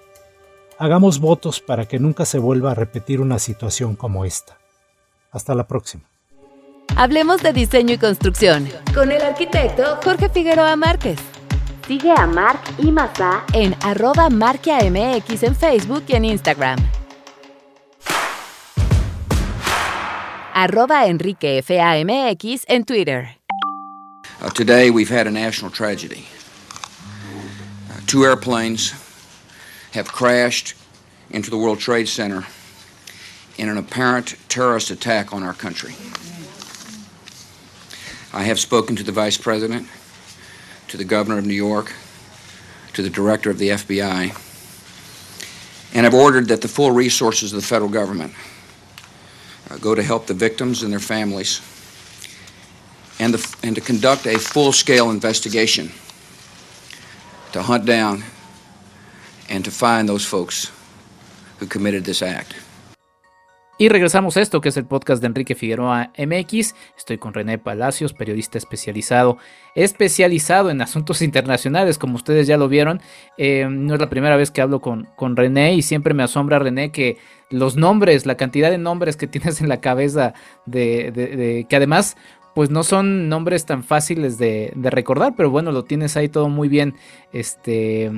Hagamos votos para que nunca se vuelva a repetir una situación como esta. Hasta la próxima. Hablemos de diseño y construcción con el arquitecto Jorge Figueroa Márquez. Sigue a Marc y Mazá en arroba marquiamx en Facebook y en Instagram. Arroba Enrique FAMX en Twitter. Uh, today we've had a national tragedy. Two airplanes have crashed into the World Trade Center in an apparent terrorist attack on our country. I have spoken to the Vice President, to the Governor of New York, to the Director of the FBI, and have ordered that the full resources of the federal government uh, go to help the victims and their families and, the, and to conduct a full scale investigation to hunt down and to find those folks who committed this act. Y regresamos a esto, que es el podcast de Enrique Figueroa MX. Estoy con René Palacios, periodista especializado, especializado en asuntos internacionales, como ustedes ya lo vieron. Eh, no es la primera vez que hablo con, con René y siempre me asombra, René, que los nombres, la cantidad de nombres que tienes en la cabeza, de, que además pues no son nombres tan fáciles de, recordar, pero bueno, lo tienes ahí todo muy bien, este,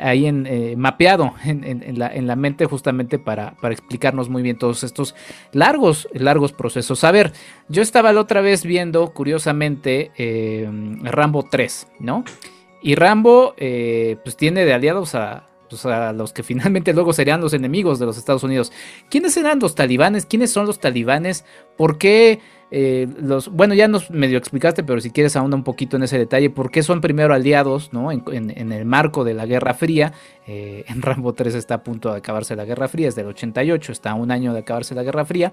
ahí en, eh, mapeado en, la, mente justamente para, para, explicarnos muy bien todos estos largos, largos procesos. A ver, yo estaba la otra vez viendo, curiosamente, eh, Rambo 3, ¿no? Y Rambo, eh, pues tiene de aliados a, pues, a los que finalmente luego serían los enemigos de los Estados Unidos. ¿Quiénes eran los talibanes? ¿Quiénes son los talibanes? ¿Por qué eh, los, bueno, ya nos medio explicaste, pero si quieres ahonda un poquito en ese detalle, ¿por qué son primero aliados, ¿no? En, el marco de la Guerra Fría. Eh, en Rambo 3 está a punto de acabarse la Guerra Fría, es del 88, está a un año de acabarse la Guerra Fría.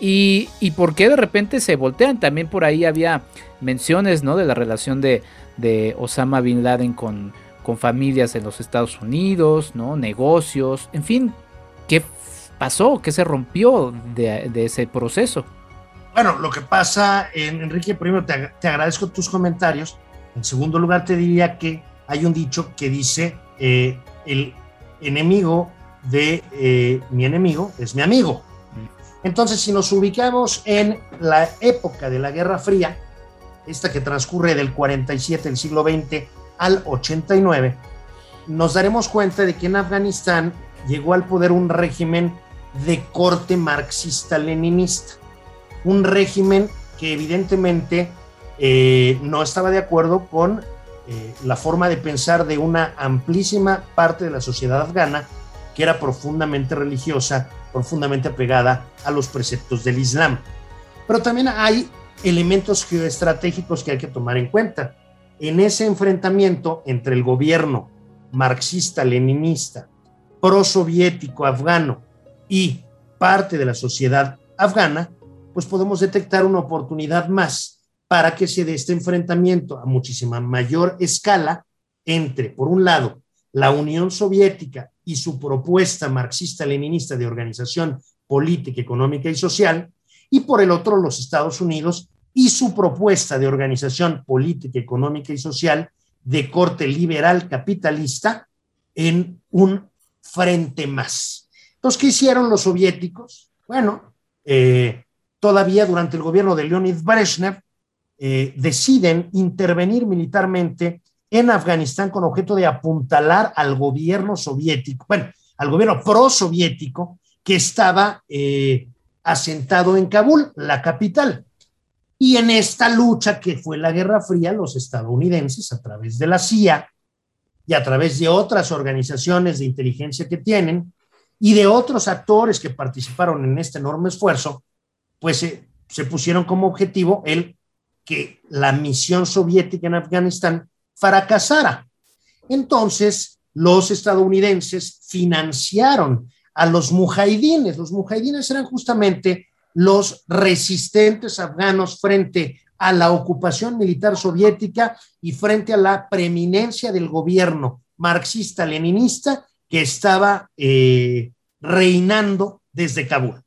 Y, y por qué de repente se voltean. También por ahí había menciones, ¿no? De la relación de, de Osama Bin Laden con, con familias en los Estados Unidos, ¿no? Negocios, en fin, ¿qué pasó? ¿Qué se rompió de, ese proceso? Bueno, lo que pasa, Enrique, primero te, te, agradezco tus comentarios. En segundo lugar, te diría que hay un dicho que dice, eh, el enemigo de eh, mi enemigo es mi amigo. Entonces, si nos ubicamos en la época de la Guerra Fría, esta que transcurre del 47 del siglo XX al 89, nos daremos cuenta de que en Afganistán llegó al poder un régimen de corte marxista-leninista, un régimen que evidentemente eh, no estaba de acuerdo con eh, la forma de pensar de una amplísima parte de la sociedad afgana que era profundamente religiosa, profundamente apegada a los preceptos del Islam. Pero también hay elementos geoestratégicos que hay que tomar en cuenta. En ese enfrentamiento entre el gobierno marxista-leninista, pro-soviético afgano y parte de la sociedad afgana, pues podemos detectar una oportunidad más para que se dé este enfrentamiento a muchísima mayor escala entre, por un lado, la Unión Soviética y su propuesta marxista-leninista de organización política, económica y social, y por el otro los Estados Unidos y su propuesta de organización política, económica y social de corte liberal capitalista en un frente más. Entonces, ¿qué hicieron los soviéticos? Bueno, eh, todavía durante el gobierno de Leonid Brezhnev eh, deciden intervenir militarmente en Afganistán con objeto de apuntalar al gobierno soviético, bueno, al gobierno pro-soviético que estaba eh, asentado en Kabul, la capital. Y en esta lucha que fue la Guerra Fría, los estadounidenses, a través de la CIA y a través de otras organizaciones de inteligencia que tienen y de otros actores que participaron en este enorme esfuerzo, pues eh, se pusieron como objetivo el que la misión soviética en Afganistán fracasara. Entonces, los estadounidenses financiaron a los mujahidines. Los mujahidines eran justamente los resistentes afganos frente a la ocupación militar soviética y frente a la preeminencia del gobierno marxista-leninista que estaba eh, reinando desde Kabul.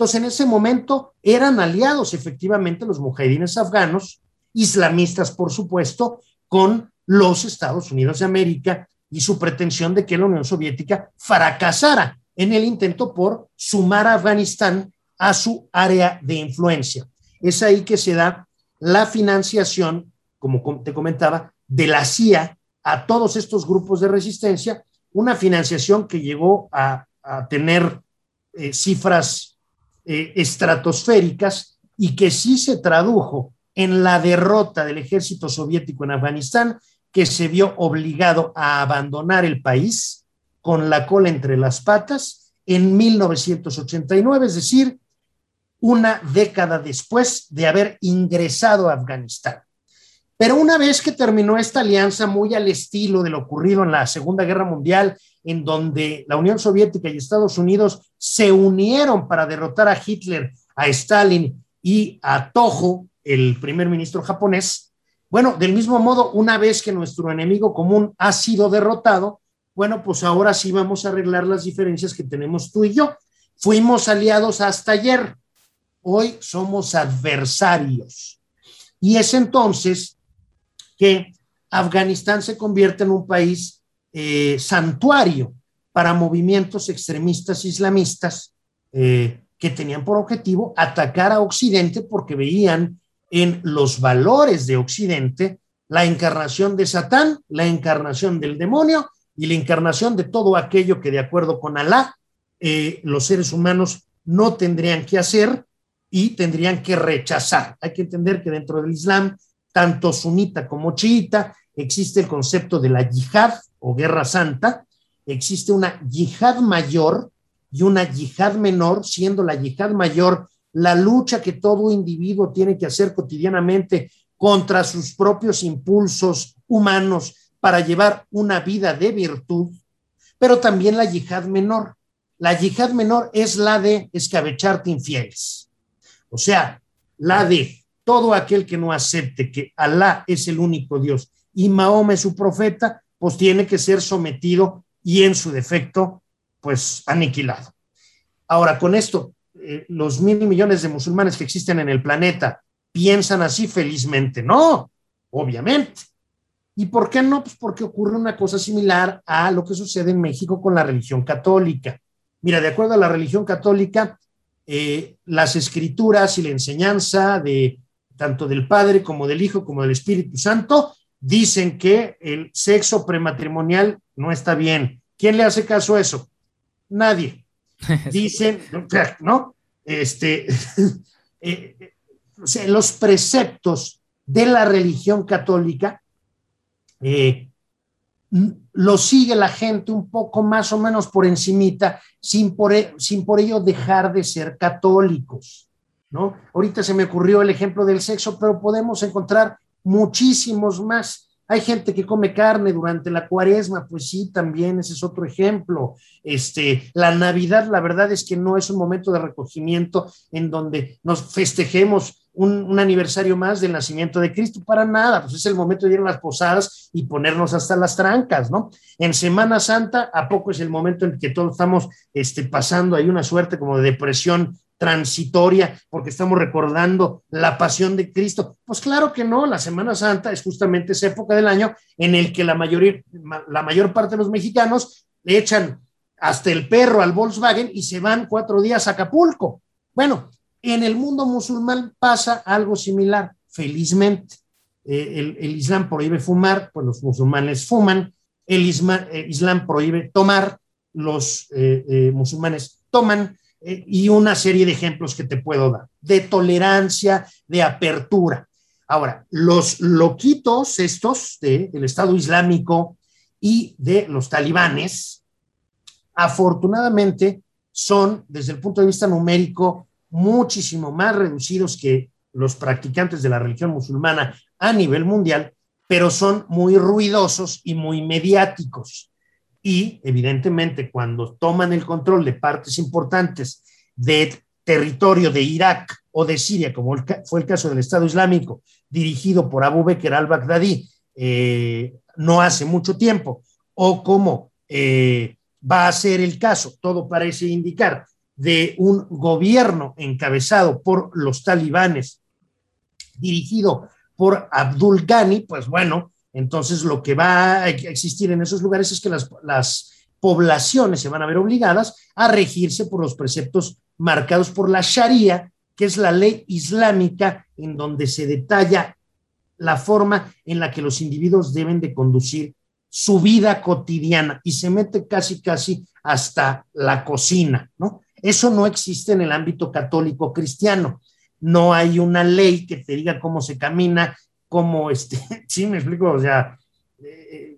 Entonces, en ese momento eran aliados efectivamente los mujahidines afganos, islamistas, por supuesto, con los Estados Unidos de América y su pretensión de que la Unión Soviética fracasara en el intento por sumar a Afganistán a su área de influencia. Es ahí que se da la financiación, como te comentaba, de la CIA a todos estos grupos de resistencia, una financiación que llegó a, tener eh, cifras eh, estratosféricas y que sí se tradujo en la derrota del ejército soviético en Afganistán, que se vio obligado a abandonar el país con la cola entre las patas en 1989, es decir, una década después de haber ingresado a Afganistán. Pero una vez que terminó esta alianza muy al estilo de lo ocurrido en la Segunda Guerra Mundial, en donde la Unión Soviética y Estados Unidos se unieron para derrotar a Hitler, a Stalin y a Toho, el primer ministro japonés. Bueno, del mismo modo, una vez que nuestro enemigo común ha sido derrotado, bueno, pues ahora sí vamos a arreglar las diferencias que tenemos tú y yo. Fuimos aliados hasta ayer, hoy somos adversarios. Y es entonces que Afganistán se convierte en un país eh, santuario para movimientos extremistas islamistas eh, que tenían por objetivo atacar a Occidente porque veían en los valores de Occidente la encarnación de Satán, la encarnación del demonio y la encarnación de todo aquello que de acuerdo con Alá eh, los seres humanos no tendrían que hacer y tendrían que rechazar. Hay que entender que dentro del Islam, tanto sunita como chiita, existe el concepto de la yihad o guerra santa, existe una yihad mayor y una yihad menor, siendo la yihad mayor la lucha que todo individuo tiene que hacer cotidianamente contra sus propios impulsos humanos para llevar una vida de virtud, pero también la yihad menor. La yihad menor es la de escabecharte infieles. O sea, la de todo aquel que no acepte que Alá es el único Dios y Mahoma es su profeta, pues tiene que ser sometido y en su defecto, pues aniquilado. Ahora, con esto, eh, los mil millones de musulmanes que existen en el planeta piensan así felizmente. No, obviamente. ¿Y por qué no? Pues porque ocurre una cosa similar a lo que sucede en México con la religión católica. Mira, de acuerdo a la religión católica, eh, las escrituras y la enseñanza de tanto del Padre como del Hijo como del Espíritu Santo dicen que el sexo prematrimonial no está bien. ¿Quién le hace caso a eso? Nadie. Dicen, ¿no? Este, eh, los preceptos de la religión católica eh, lo sigue la gente un poco más o menos por encimita, sin por, e, sin por ello dejar de ser católicos, ¿no? Ahorita se me ocurrió el ejemplo del sexo, pero podemos encontrar muchísimos más. Hay gente que come carne durante la cuaresma, pues sí, también ese es otro ejemplo. Este, la Navidad, la verdad es que no es un momento de recogimiento en donde nos festejemos un, aniversario más del nacimiento de Cristo, para nada, pues es el momento de ir a las posadas y ponernos hasta las trancas, ¿no? En Semana Santa, ¿a poco es el momento en que todos estamos este, pasando ahí una suerte como de depresión transitoria porque estamos recordando la pasión de Cristo. Pues claro que no, la Semana Santa es justamente esa época del año en el que la, mayoría, la mayor parte de los mexicanos le echan hasta el perro al Volkswagen y se van cuatro días a Acapulco. Bueno, en el mundo musulmán pasa algo similar, felizmente. Eh, el, Islam prohíbe fumar, pues los musulmanes fuman, el eh, Islam prohíbe tomar, los eh, musulmanes toman, eh, y una serie de ejemplos que te puedo dar, de tolerancia, de apertura. Ahora, los loquitos estos del Estado Islámico y de los talibanes, afortunadamente son, desde el punto de vista numérico, muchísimo más reducidos que los practicantes de la religión musulmana a nivel mundial, pero son muy ruidosos y muy mediáticos y evidentemente cuando toman el control de partes importantes de territorio de Irak o de Siria, como fue el caso del Estado Islámico, dirigido por Abu Bakr al-Baghdadi eh, no hace mucho tiempo, o como eh, va a ser el caso, todo parece indicar, de un gobierno encabezado por los talibanes, dirigido por Abdul Ghani, pues bueno, entonces, lo que va a existir en esos lugares es que las, poblaciones se van a ver obligadas a regirse por los preceptos marcados por la Sharia, que es la ley islámica en donde se detalla la forma en la que los individuos deben de conducir su vida cotidiana y se mete casi, casi hasta la cocina, ¿no? Eso no existe en el ámbito católico cristiano. No hay una ley que te diga cómo se camina, como este, sí, me explico, o sea, eh,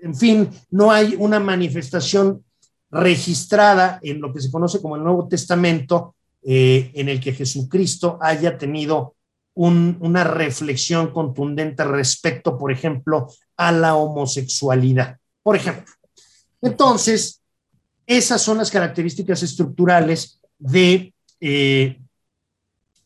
en fin, no hay una manifestación registrada en lo que se conoce como el Nuevo Testamento eh, en el que Jesucristo haya tenido una reflexión contundente respecto, por ejemplo, a la homosexualidad. Por ejemplo, entonces, esas son las características estructurales de eh,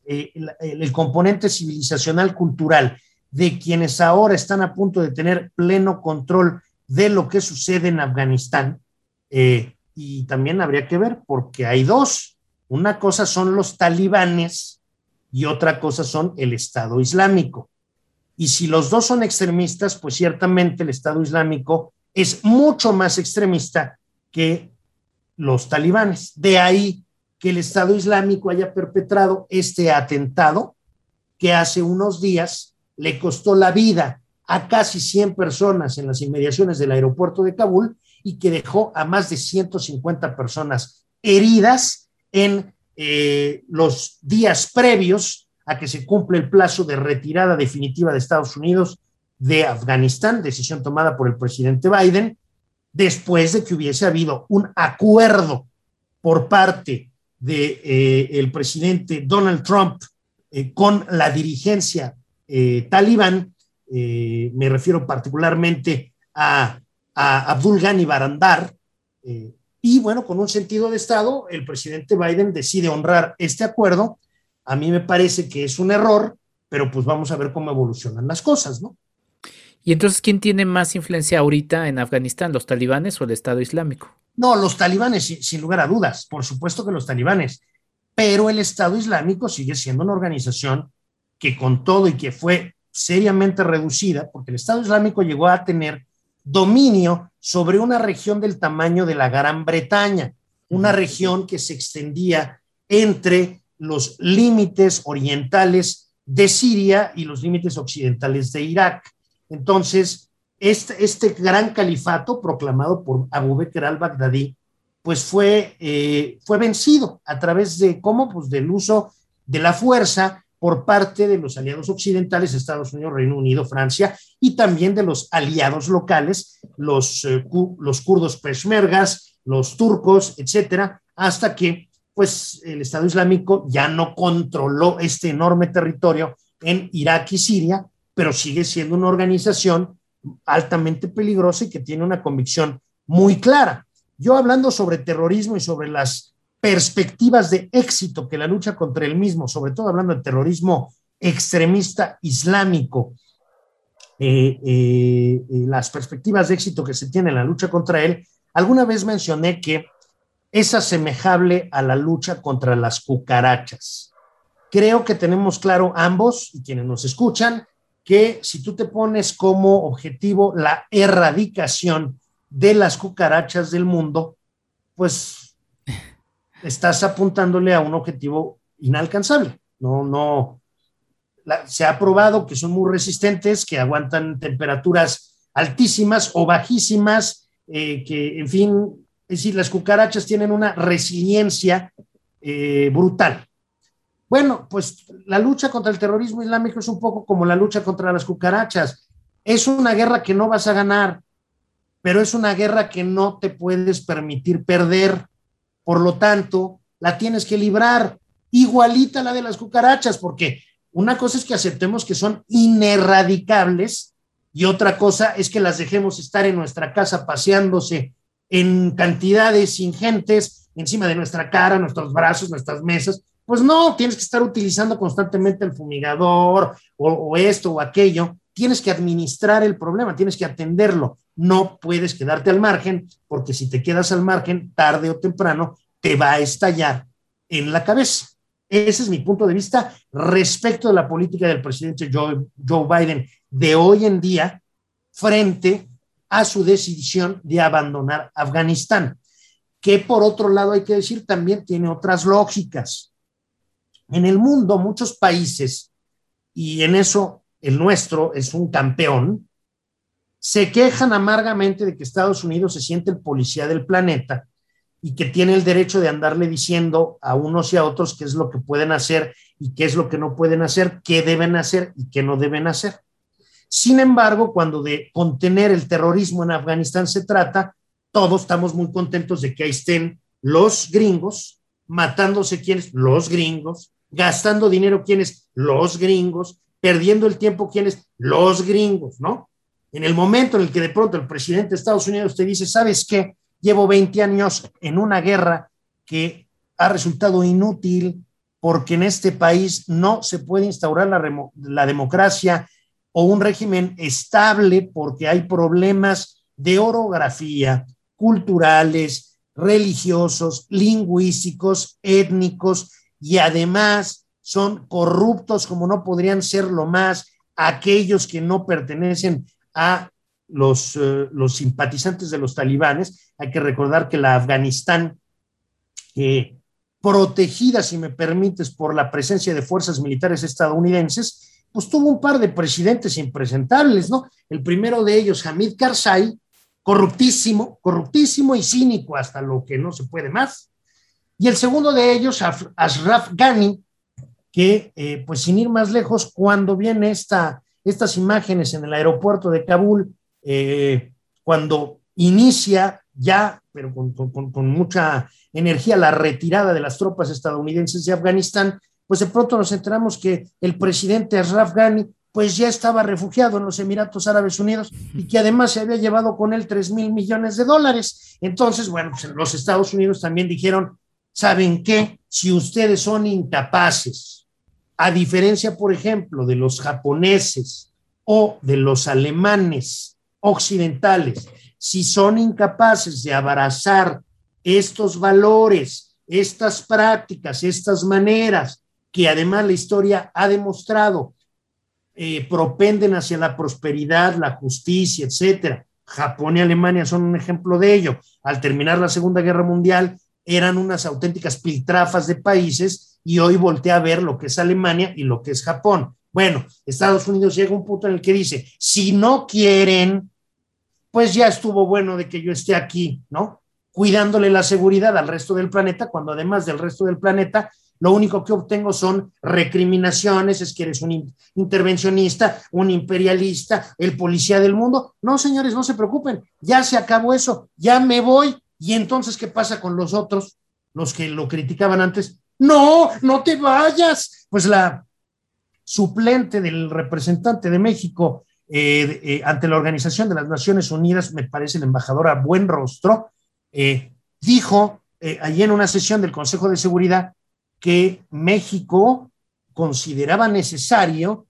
el componente civilizacional cultural de quienes ahora están a punto de tener pleno control de lo que sucede en Afganistán. Eh, y también habría que ver, porque hay dos. Una cosa son los talibanes y otra cosa son el Estado Islámico. Y si los dos son extremistas, pues ciertamente el Estado Islámico es mucho más extremista que los talibanes. De ahí que el Estado Islámico haya perpetrado este atentado que hace unos días le costó la vida a casi 100 personas en las inmediaciones del aeropuerto de Kabul y que dejó a más de 150 personas heridas en eh, los días previos a que se cumple el plazo de retirada definitiva de Estados Unidos de Afganistán, decisión tomada por el presidente Biden, después de que hubiese habido un acuerdo por parte del de, eh, presidente Donald Trump eh, con la dirigencia eh, talibán, eh, me refiero particularmente a, Abdul Ghani Barandar, eh, y bueno, con un sentido de Estado, el presidente Biden decide honrar este acuerdo. A mí me parece que es un error, pero pues vamos a ver cómo evolucionan las cosas, ¿no? ¿Y entonces quién tiene más influencia ahorita en Afganistán, los talibanes o el Estado Islámico? No, los talibanes, sin lugar a dudas, por supuesto que los talibanes, pero el Estado Islámico sigue siendo una organización que con todo y que fue seriamente reducida, porque el Estado Islámico llegó a tener dominio sobre una región del tamaño de la Gran Bretaña, una región que se extendía entre los límites orientales de Siria y los límites occidentales de Irak. Entonces, este, este gran califato proclamado por Abu Bakr al-Baghdadi, pues fue, eh, fue vencido a través de, ¿cómo? Pues del uso de la fuerza por parte de los aliados occidentales, Estados Unidos, Reino Unido, Francia, y también de los aliados locales, los, eh, los kurdos peshmergas, los turcos, etcétera, hasta que pues el Estado Islámico ya no controló este enorme territorio en Irak y Siria, pero sigue siendo una organización altamente peligrosa y que tiene una convicción muy clara. Yo hablando sobre terrorismo y sobre las perspectivas de éxito que la lucha contra el mismo, sobre todo hablando de terrorismo extremista islámico, eh, eh, eh, las perspectivas de éxito que se tiene en la lucha contra él, alguna vez mencioné que es asemejable a la lucha contra las cucarachas. Creo que tenemos claro ambos y quienes nos escuchan que si tú te pones como objetivo la erradicación de las cucarachas del mundo, pues estás apuntándole a un objetivo inalcanzable. No, no. se ha probado que son muy resistentes, que aguantan temperaturas altísimas o bajísimas, eh, que, en fin, es decir, las cucarachas tienen una resiliencia eh, brutal. Bueno, pues la lucha contra el terrorismo islámico es un poco como la lucha contra las cucarachas. Es una guerra que no vas a ganar, pero es una guerra que no te puedes permitir perder. Por lo tanto, la tienes que librar igualita a la de las cucarachas, porque una cosa es que aceptemos que son inerradicables y otra cosa es que las dejemos estar en nuestra casa paseándose en cantidades ingentes encima de nuestra cara, nuestros brazos, nuestras mesas, pues no, tienes que estar utilizando constantemente el fumigador o, esto o aquello. Tienes que administrar el problema, tienes que atenderlo. No puedes quedarte al margen, porque si te quedas al margen, tarde o temprano, te va a estallar en la cabeza. Ese es mi punto de vista respecto de la política del presidente Joe, Biden de hoy en día frente a su decisión de abandonar Afganistán, que por otro lado hay que decir también tiene otras lógicas. En el mundo, muchos países, y en eso el nuestro es un campeón, se quejan amargamente de que Estados Unidos se siente el policía del planeta y que tiene el derecho de andarle diciendo a unos y a otros qué es lo que pueden hacer y qué es lo que no pueden hacer, qué deben hacer y qué no deben hacer. Sin embargo, cuando de contener el terrorismo en Afganistán se trata, todos estamos muy contentos de que ahí estén los gringos, matándose quienes, los gringos, gastando dinero quienes, los gringos, perdiendo el tiempo quienes, los gringos, ¿no? En el momento en el que de pronto el presidente de Estados Unidos te dice, ¿sabes qué? Llevo 20 años en una guerra que ha resultado inútil porque en este país no se puede instaurar la, democracia o un régimen estable porque hay problemas de orografía, culturales, religiosos, lingüísticos, étnicos, y además son corruptos como no podrían serlo más aquellos que no pertenecen a los, eh, los simpatizantes de los talibanes. Hay que recordar que la Afganistán, protegida, si me permites, por la presencia de fuerzas militares estadounidenses, pues tuvo un par de presidentes impresentables, ¿no? El primero de ellos, Hamid Karzai, corruptísimo, corruptísimo y cínico hasta lo que no se puede más. Y el segundo de ellos, Ashraf Ghani, que eh, pues sin ir más lejos, cuando viene esta, estas imágenes en el aeropuerto de Kabul, eh, cuando inicia ya, pero con, con, mucha energía, la retirada de las tropas estadounidenses de Afganistán, pues de pronto nos enteramos que el presidente Ashraf Ghani pues ya estaba refugiado en los Emiratos Árabes Unidos y que además se había llevado con él 3 mil millones de dólares. Entonces, bueno, pues los Estados Unidos también dijeron, ¿saben qué? Si ustedes son incapaces, a diferencia, por ejemplo, de los japoneses o de los alemanes occidentales, si son incapaces de abrazar estos valores, estas prácticas, estas maneras, que además la historia ha demostrado eh, propenden hacia la prosperidad, la justicia, etcétera. Japón y Alemania son un ejemplo de ello. Al terminar la Segunda Guerra Mundial, eran unas auténticas piltrafas de países y hoy voltea a ver lo que es Alemania y lo que es Japón. Bueno, Estados Unidos llega un punto en el que dice, si no quieren, pues ya estuvo bueno de que yo esté aquí, ¿no? Cuidándole la seguridad al resto del planeta, cuando además del resto del planeta, lo único que obtengo son recriminaciones, es que eres un intervencionista, un imperialista, el policía del mundo. No, señores, no se preocupen, ya se acabó eso, ya me voy. Y entonces, ¿qué pasa con los otros, los que lo criticaban antes? No, no te vayas. Pues la suplente del representante de México eh, eh, ante la Organización de las Naciones Unidas, me parece la embajadora Buen Rostro, eh, dijo allí en una sesión del Consejo de Seguridad que México consideraba necesario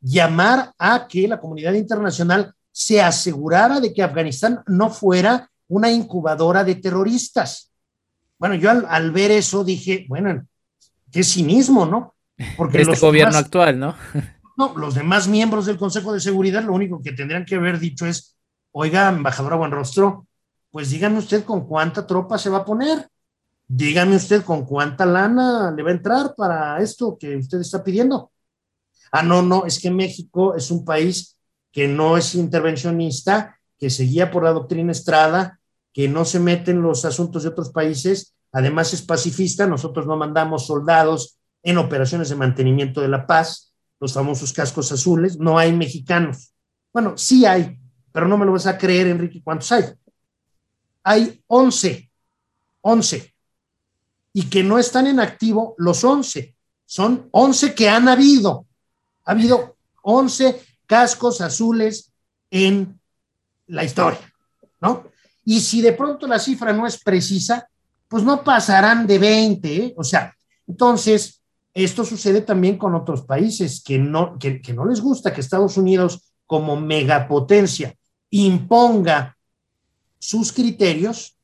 llamar a que la comunidad internacional se asegurara de que Afganistán no fuera una incubadora de terroristas. Bueno, yo al ver eso dije, bueno, qué cinismo, ¿no? Porque este gobierno actual, ¿no? No, los demás miembros del Consejo de Seguridad lo único que tendrían que haber dicho es, oiga, embajadora Buenrostro, pues dígame usted con cuánta tropa se va a poner, dígame usted con cuánta lana le va a entrar para esto que usted está pidiendo. Ah, no, no, es que México es un país que no es intervencionista, que se guía por la doctrina Estrada, que no se mete en los asuntos de otros países, además es pacifista, nosotros no mandamos soldados en operaciones de mantenimiento de la paz, los famosos cascos azules, no hay mexicanos. Bueno, sí hay, pero no me lo vas a creer, Enrique, ¿cuántos hay? Hay 11, 11, y que no están en activo los 11, son 11 que han habido. Ha habido 11 cascos azules en la historia, ¿no? Y si de pronto la cifra no es precisa, pues no pasarán de 20, ¿eh? o sea, entonces, esto sucede también con otros países que no, que, no les gusta que Estados Unidos como megapotencia imponga sus criterios,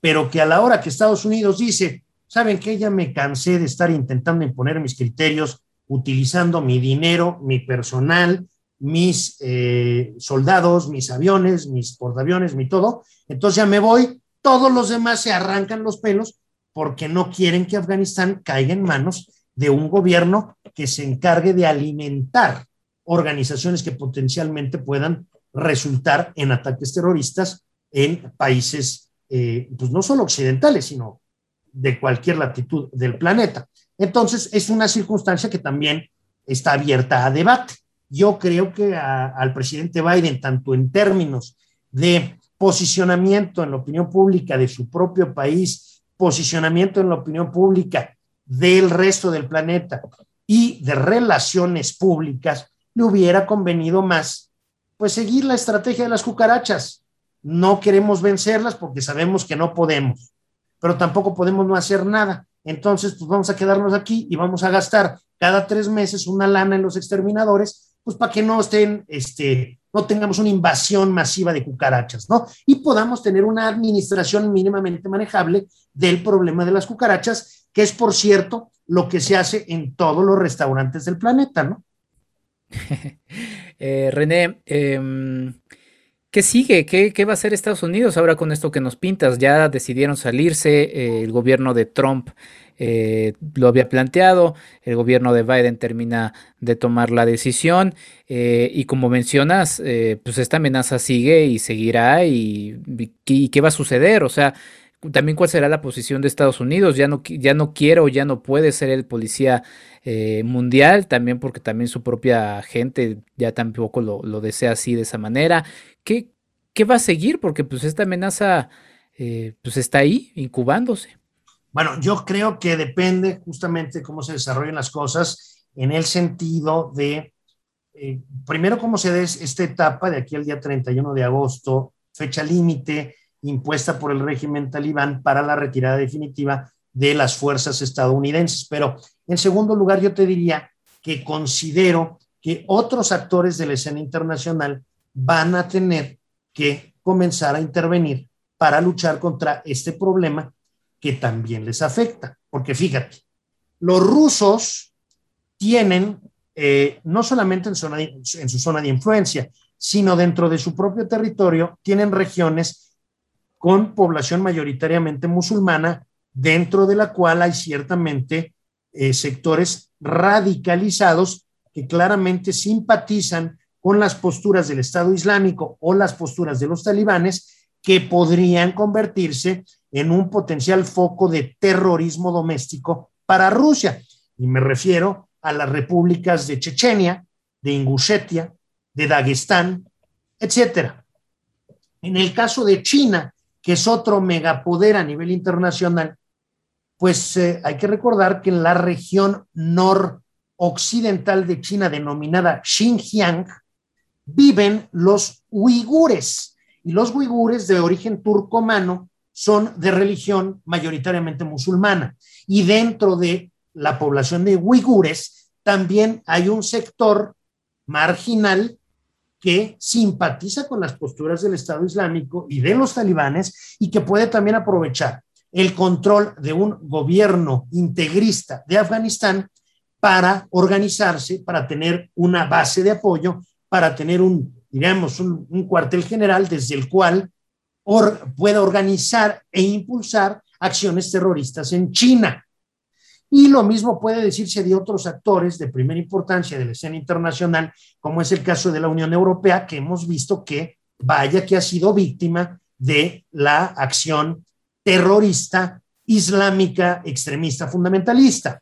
pero que a la hora que Estados Unidos dice, ¿saben que Ya me cansé de estar intentando imponer mis criterios utilizando mi dinero, mi personal, mis eh, soldados, mis aviones, mis portaaviones, mi todo. Entonces ya me voy, todos los demás se arrancan los pelos porque no quieren que Afganistán caiga en manos de un gobierno que se encargue de alimentar organizaciones que potencialmente puedan resultar en ataques terroristas en países, eh, pues no solo occidentales, sino de cualquier latitud del planeta. Entonces, es una circunstancia que también está abierta a debate. Yo creo que al presidente Biden, tanto en términos de posicionamiento en la opinión pública de su propio país, posicionamiento en la opinión pública del resto del planeta y de relaciones públicas, le hubiera convenido más, pues seguir la estrategia de las cucarachas. No queremos vencerlas porque sabemos que no podemos, pero tampoco podemos no hacer nada. Entonces, pues vamos a quedarnos aquí y vamos a gastar cada tres meses una lana en los exterminadores, pues para que no estén, este, no tengamos una invasión masiva de cucarachas, ¿no? Y podamos tener una administración mínimamente manejable del problema de las cucarachas que es, por cierto, lo que se hace en todos los restaurantes del planeta, ¿no? Eh, René, em, ¿qué sigue? ¿Qué, va a hacer Estados Unidos ahora con esto que nos pintas? Ya decidieron salirse, eh, el gobierno de Trump eh, lo había planteado, el gobierno de Biden termina de tomar la decisión y como mencionas, pues esta amenaza sigue y seguirá y, ¿qué va a suceder? O sea, también cuál será la posición de Estados Unidos. Ya no, ya quiere o ya no puede ser el policía eh, mundial, también porque también su propia gente ya tampoco lo, desea así de esa manera. ¿Qué, ¿Qué, va a seguir? Porque pues esta amenaza eh, pues está ahí, incubándose. Bueno, yo creo que depende justamente cómo se desarrollen las cosas en el sentido de, eh, primero, cómo se dé esta etapa de aquí al día 31 de agosto, fecha límite, impuesta por el régimen talibán para la retirada definitiva de las fuerzas estadounidenses. Pero en segundo lugar, yo te diría que considero que otros actores de la escena internacional van a tener que comenzar a intervenir para luchar contra este problema que también les afecta. Porque fíjate, los rusos tienen, eh, no solamente en, su zona de influencia, sino dentro de su propio territorio, tienen regiones con población mayoritariamente musulmana, dentro de la cual hay ciertamente eh, sectores radicalizados que claramente simpatizan con las posturas del Estado Islámico o las posturas de los talibanes que podrían convertirse en un potencial foco de terrorismo doméstico para Rusia. Y me refiero a las repúblicas de Chechenia, de Ingushetia, de Dagestán, etcétera. En el caso de China, que es otro megapoder a nivel internacional, pues eh, hay que recordar que en la región noroccidental de China, denominada Xinjiang, viven los uigures. Y los uigures de origen turcomano son de religión mayoritariamente musulmana. Y dentro de la población de uigures también hay un sector marginal que simpatiza con las posturas del Estado Islámico y de los talibanes y que puede también aprovechar el control de un gobierno integrista de Afganistán para organizarse, para tener una base de apoyo, para tener un, digamos, un, cuartel general desde el cual pueda organizar e impulsar acciones terroristas en China. Y lo mismo puede decirse de otros actores de primera importancia de la escena internacional, como es el caso de la Unión Europea, que hemos visto que vaya que ha sido víctima de la acción terrorista islámica extremista fundamentalista.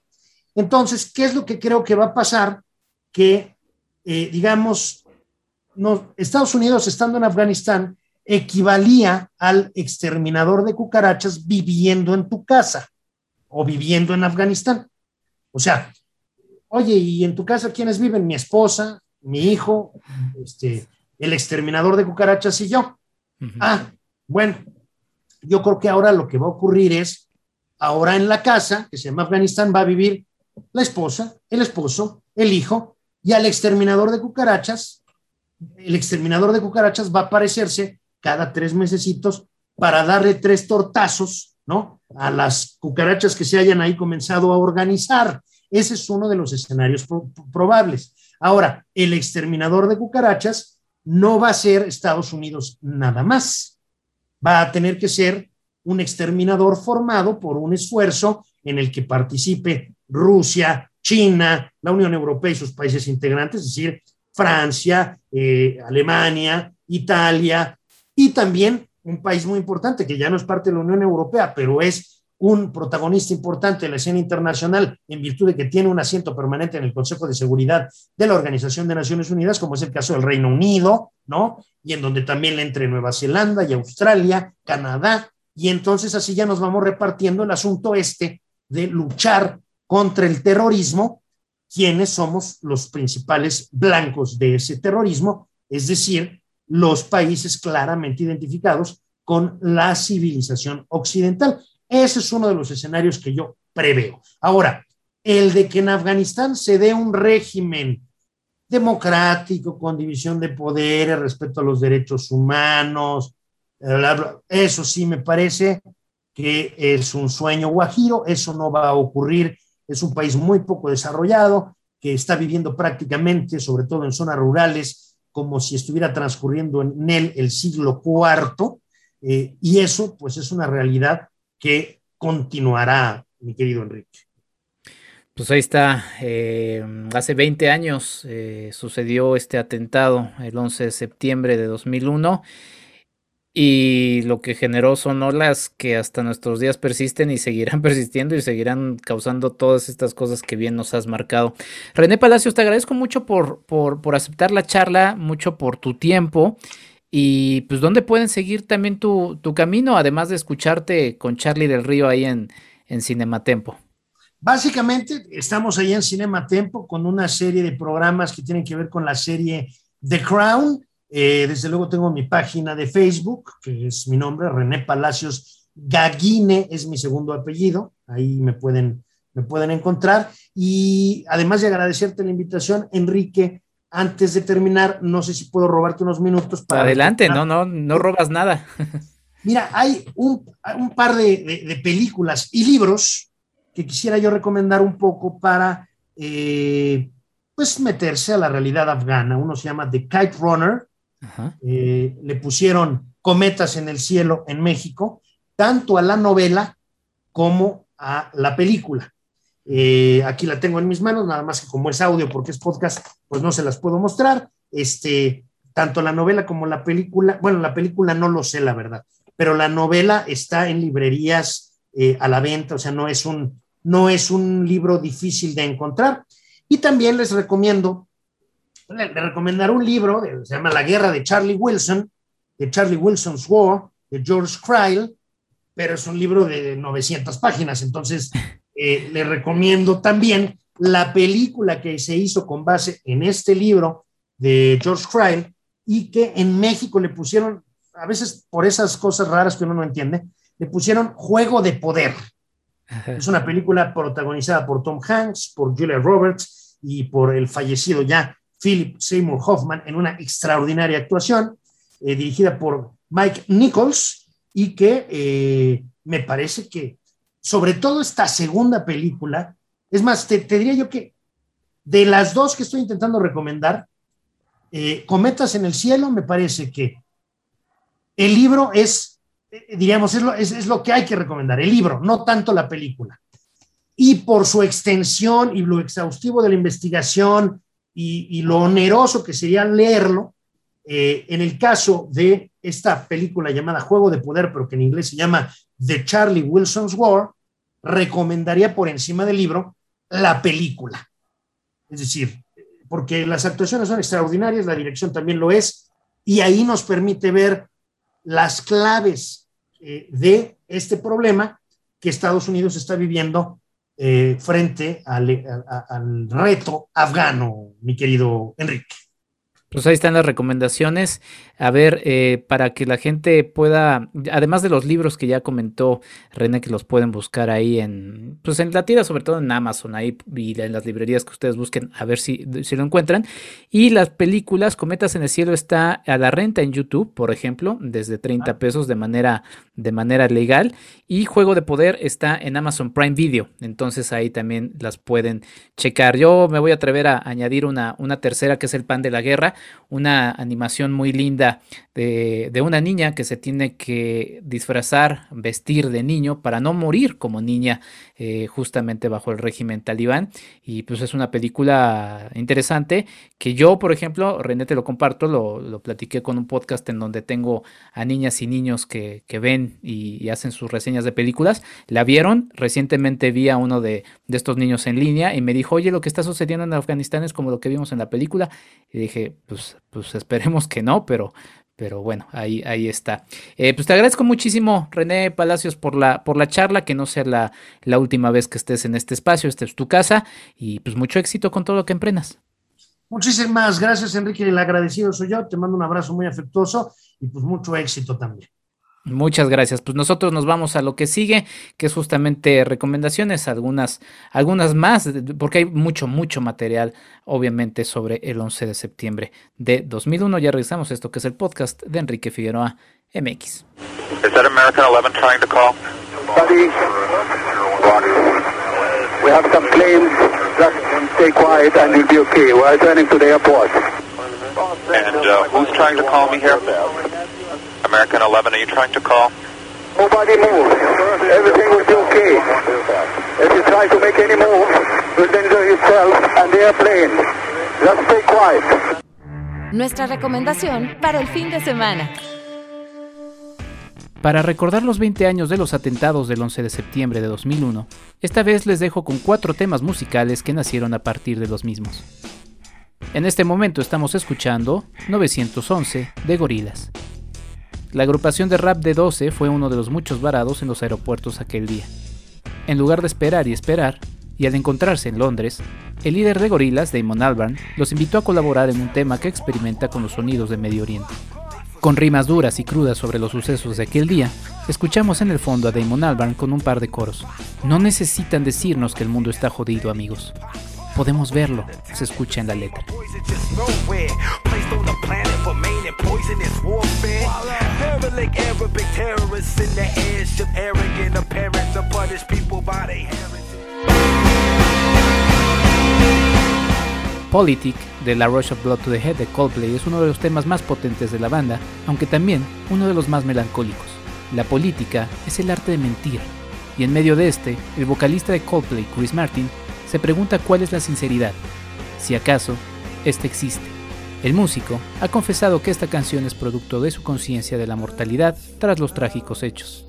Entonces, ¿qué es lo que creo que va a pasar? Que, eh, digamos, Estados Unidos estando en Afganistán equivalía al exterminador de cucarachas viviendo en tu casa o viviendo en Afganistán. O sea, oye, ¿y en tu casa quiénes viven? Mi esposa, mi hijo, este, el exterminador de cucarachas y yo. Ah, bueno, yo creo que ahora lo que va a ocurrir es, ahora en la casa, que se llama Afganistán, va a vivir la esposa, el esposo, el hijo, y al exterminador de cucarachas, el exterminador de cucarachas va a aparecerse cada tres mesecitos para darle tres tortazos, ¿no? A las cucarachas que se hayan ahí comenzado a organizar. Ese es uno de los escenarios probables. Ahora, el exterminador de cucarachas no va a ser Estados Unidos nada más va a tener que ser un exterminador formado por un esfuerzo en el que participe Rusia, China, la Unión Europea y sus países integrantes, es decir, Francia, eh, Alemania, Italia y también un país muy importante que ya no es parte de la Unión Europea, pero es un protagonista importante de la escena internacional en virtud de que tiene un asiento permanente en el Consejo de Seguridad de la Organización de Naciones Unidas, como es el caso del Reino Unido, ¿no? Y en donde también le entre Nueva Zelanda y Australia, Canadá, y entonces así ya nos vamos repartiendo el asunto este de luchar contra el terrorismo, quienes somos los principales blancos de ese terrorismo, es decir, los países claramente identificados con la civilización occidental. Ese es uno de los escenarios que yo preveo. Ahora, el de que en Afganistán se dé un régimen democrático con división de poderes respecto a los derechos humanos, eso sí me parece que es un sueño guajiro, eso no va a ocurrir, es un país muy poco desarrollado, que está viviendo prácticamente, sobre todo en zonas rurales, como si estuviera transcurriendo en él el siglo IV, eh, y eso pues es una realidad que continuará, mi querido Enrique. Pues ahí está, eh, hace 20 años eh, sucedió este atentado, el 11 de septiembre de 2001, y lo que generó son olas que hasta nuestros días persisten y seguirán persistiendo y seguirán causando todas estas cosas que bien nos has marcado. René Palacios, te agradezco mucho por, por, por aceptar la charla, mucho por tu tiempo y pues, ¿dónde pueden seguir también tu, tu camino, además de escucharte con Charlie del Río ahí en, en Cinematempo? Básicamente, estamos ahí en Cinematempo con una serie de programas que tienen que ver con la serie The Crown. Eh, desde luego tengo mi página de Facebook, que es mi nombre, René Palacios Gaguine, es mi segundo apellido. Ahí me pueden, me pueden encontrar. Y además de agradecerte la invitación, Enrique, antes de terminar, no sé si puedo robarte unos minutos para... Adelante, no, no, no robas nada. Mira, hay un, par de, películas y libros que quisiera yo recomendar un poco para, eh, pues, meterse a la realidad afgana. Uno se llama The Kite Runner. Eh, le pusieron cometas en el cielo en México, tanto a la novela como a la película. Eh, aquí la tengo en mis manos, nada más que como es audio porque es podcast, pues no se las puedo mostrar. Este, tanto la novela como la película, bueno, la película no lo sé, la verdad, pero la novela está en librerías eh, a la venta, o sea, no es, un, no es un libro difícil de encontrar. Y también les recomiendo, le, recomendar un libro, se llama La guerra de Charlie Wilson, de Charlie Wilson's War, de George Cryle, pero es un libro de 900 páginas, entonces eh, le recomiendo también la película que se hizo con base en este libro de George Cryle y que en México le pusieron, a veces por esas cosas raras que uno no entiende, le pusieron Juego de Poder. Es una película protagonizada por Tom Hanks, por Julia Roberts y por el fallecido ya Philip Seymour Hoffman en una extraordinaria actuación, eh, dirigida por Mike Nichols y que eh, me parece que sobre todo esta segunda película, es más, te, diría yo que de las dos que estoy intentando recomendar, eh, Cometas en el Cielo, me parece que el libro es, diríamos, es lo, es, lo que hay que recomendar, el libro, no tanto la película. Y por su extensión y lo exhaustivo de la investigación y, lo oneroso que sería leerlo, eh, en el caso de esta película llamada Juego de Poder, pero que en inglés se llama de Charlie Wilson's War, recomendaría por encima del libro la película. Es decir, porque las actuaciones son extraordinarias, la dirección también lo es, y ahí nos permite ver las claves eh, de este problema que Estados Unidos está viviendo eh, frente al reto afgano, mi querido Enrique. Pues ahí están las recomendaciones. A ver, eh, para que la gente pueda, además de los libros que ya comentó René, que los pueden buscar ahí en, pues en la tira, sobre todo en Amazon, ahí y en las librerías que ustedes busquen, a ver si, si lo encuentran. Y las películas, Cometas en el Cielo está a la renta en YouTube, por ejemplo, desde 30 ah. pesos de manera, de manera legal. Y Juego de Poder está en Amazon Prime Video. Entonces ahí también las pueden checar. Yo me voy a atrever a añadir una, una tercera que es El Pan de la Guerra una animación muy linda de, una niña que se tiene que disfrazar, vestir de niño para no morir como niña eh, justamente bajo el régimen talibán. Y pues es una película interesante que yo, por ejemplo, René te lo comparto, lo, platiqué con un podcast en donde tengo a niñas y niños que, ven y, hacen sus reseñas de películas. La vieron, recientemente vi a uno de, de estos niños en línea y me dijo, oye, lo que está sucediendo en Afganistán es como lo que vimos en la película. Y dije, pues, pues esperemos que no, pero, pero bueno, ahí, ahí está. Eh, pues te agradezco muchísimo, René Palacios, por la, por la charla, que no sea la, la última vez que estés en este espacio, esta es tu casa, y pues mucho éxito con todo lo que emprendas. Muchísimas gracias, Enrique, el agradecido soy yo, te mando un abrazo muy afectuoso y pues mucho éxito también. Muchas gracias. Pues nosotros nos vamos a lo que sigue, que es justamente recomendaciones, algunas, algunas más, porque hay mucho, mucho material, obviamente, sobre el 11 de septiembre de 2001. Ya regresamos a esto que es el podcast de Enrique Figueroa MX. Is that American 11 trying to call? Buddy, we have some planes. Just stay quiet and you'll be okay. We're turning to the airport. And uh, who's trying to call me here? American 11, are you trying to call? Nobody move. Everything will be okay. If you try to make any move, you'll danger yourself and the airplane. Just stay quiet. Nuestra recomendación para el fin de semana. Para recordar los 20 años de los atentados del 11 de septiembre de 2001, esta vez les dejo con cuatro temas musicales que nacieron a partir de los mismos. En este momento estamos escuchando 911 de Gorilas. La agrupación de rap de 12 fue uno de los muchos varados en los aeropuertos aquel día. En lugar de esperar y esperar, y al encontrarse en Londres, el líder de gorilas, Damon Albarn, los invitó a colaborar en un tema que experimenta con los sonidos de Medio Oriente. Con rimas duras y crudas sobre los sucesos de aquel día, escuchamos en el fondo a Damon Albarn con un par de coros. No necesitan decirnos que el mundo está jodido, amigos. Podemos verlo, se escucha en la letra. Politic de La Rush of Blood to the Head de Coldplay es uno de los temas más potentes de la banda, aunque también uno de los más melancólicos. La política es el arte de mentir, y en medio de este, el vocalista de Coldplay, Chris Martin, se pregunta cuál es la sinceridad, si acaso, este existe. El músico ha confesado que esta canción es producto de su conciencia de la mortalidad tras los trágicos hechos.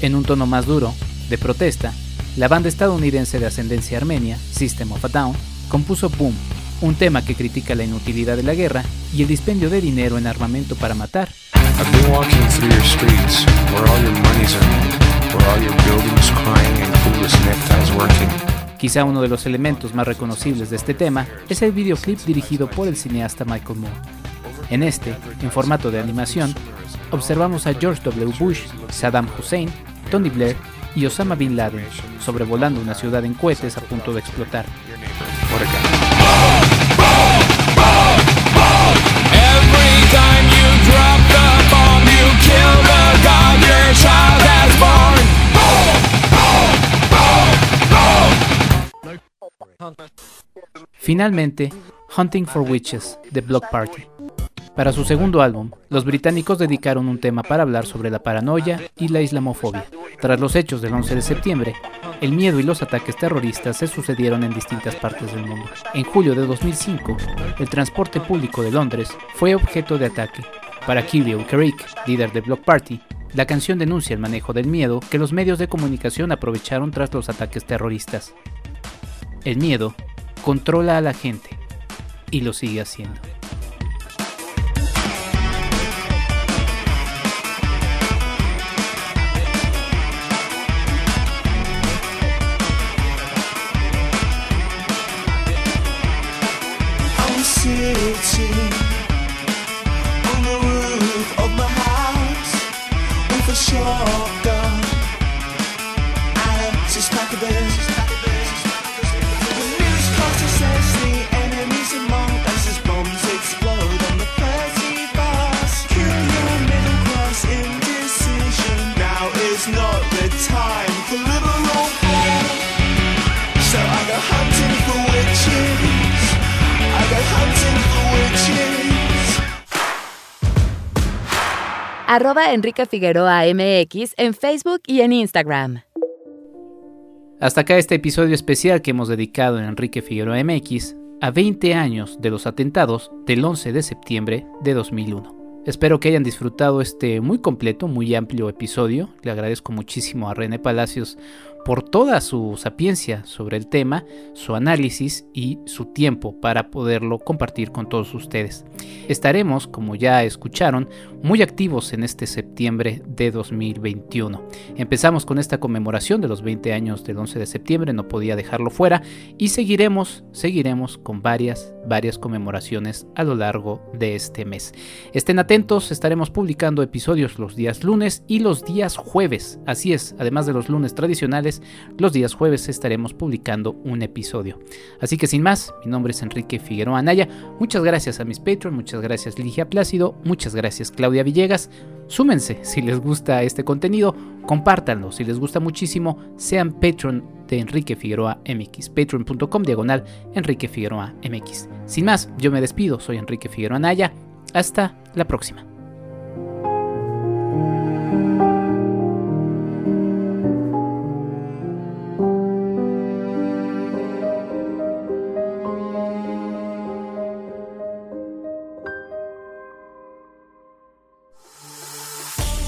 En un tono más duro, de protesta, la banda estadounidense de ascendencia armenia, System of a Down, compuso Boom, un tema que critica la inutilidad de la guerra y el dispendio de dinero en armamento para matar. Quizá uno de los elementos más reconocibles de este tema es el videoclip dirigido por el cineasta Michael Moore. En este, en formato de animación, observamos a George W. Bush, Saddam Hussein, Tony Blair y Osama Bin Laden sobrevolando una ciudad en cohetes a punto de explotar. Finalmente, Hunting for Witches, The Block Party. Para su segundo álbum, los británicos dedicaron un tema para hablar sobre la paranoia y la islamofobia. Tras los hechos del 11 de septiembre, el miedo y los ataques terroristas se sucedieron en distintas partes del mundo. En julio de 2005, el transporte público de Londres fue objeto de ataque. Para Kirill Carrick, líder de Block Party, la canción denuncia el manejo del miedo que los medios de comunicación aprovecharon tras los ataques terroristas. El miedo controla a la gente y lo sigue haciendo. Arroba Enrique Figueroa MX en Facebook y en Instagram. Hasta acá este episodio especial que hemos dedicado en Enrique Figueroa MX a 20 años de los atentados del 11 de septiembre de 2001. Espero que hayan disfrutado este muy completo, muy amplio episodio. Le agradezco muchísimo a René Palacios por toda su sapiencia sobre el tema, su análisis y su tiempo para poderlo compartir con todos ustedes. Estaremos, como ya escucharon, muy activos en este septiembre de 2021. Empezamos con esta conmemoración de los 20 años del 11 de septiembre, no podía dejarlo fuera, y seguiremos, seguiremos con varias, varias conmemoraciones a lo largo de este mes. Estén atentos, estaremos publicando episodios los días lunes y los días jueves. Así es, además de los lunes tradicionales, los días jueves estaremos publicando un episodio. Así que sin más, mi nombre es Enrique Figueroa Anaya. Muchas gracias a mis Patreon, muchas gracias Ligia Plácido, muchas gracias Claudia Villegas. Súmense si les gusta este contenido, compártanlo. Si les gusta muchísimo, sean Patreon de Enrique Figueroa MX. Patreon.com diagonal Enrique Figueroa MX. Sin más, yo me despido. Soy Enrique Figueroa Anaya. Hasta la próxima.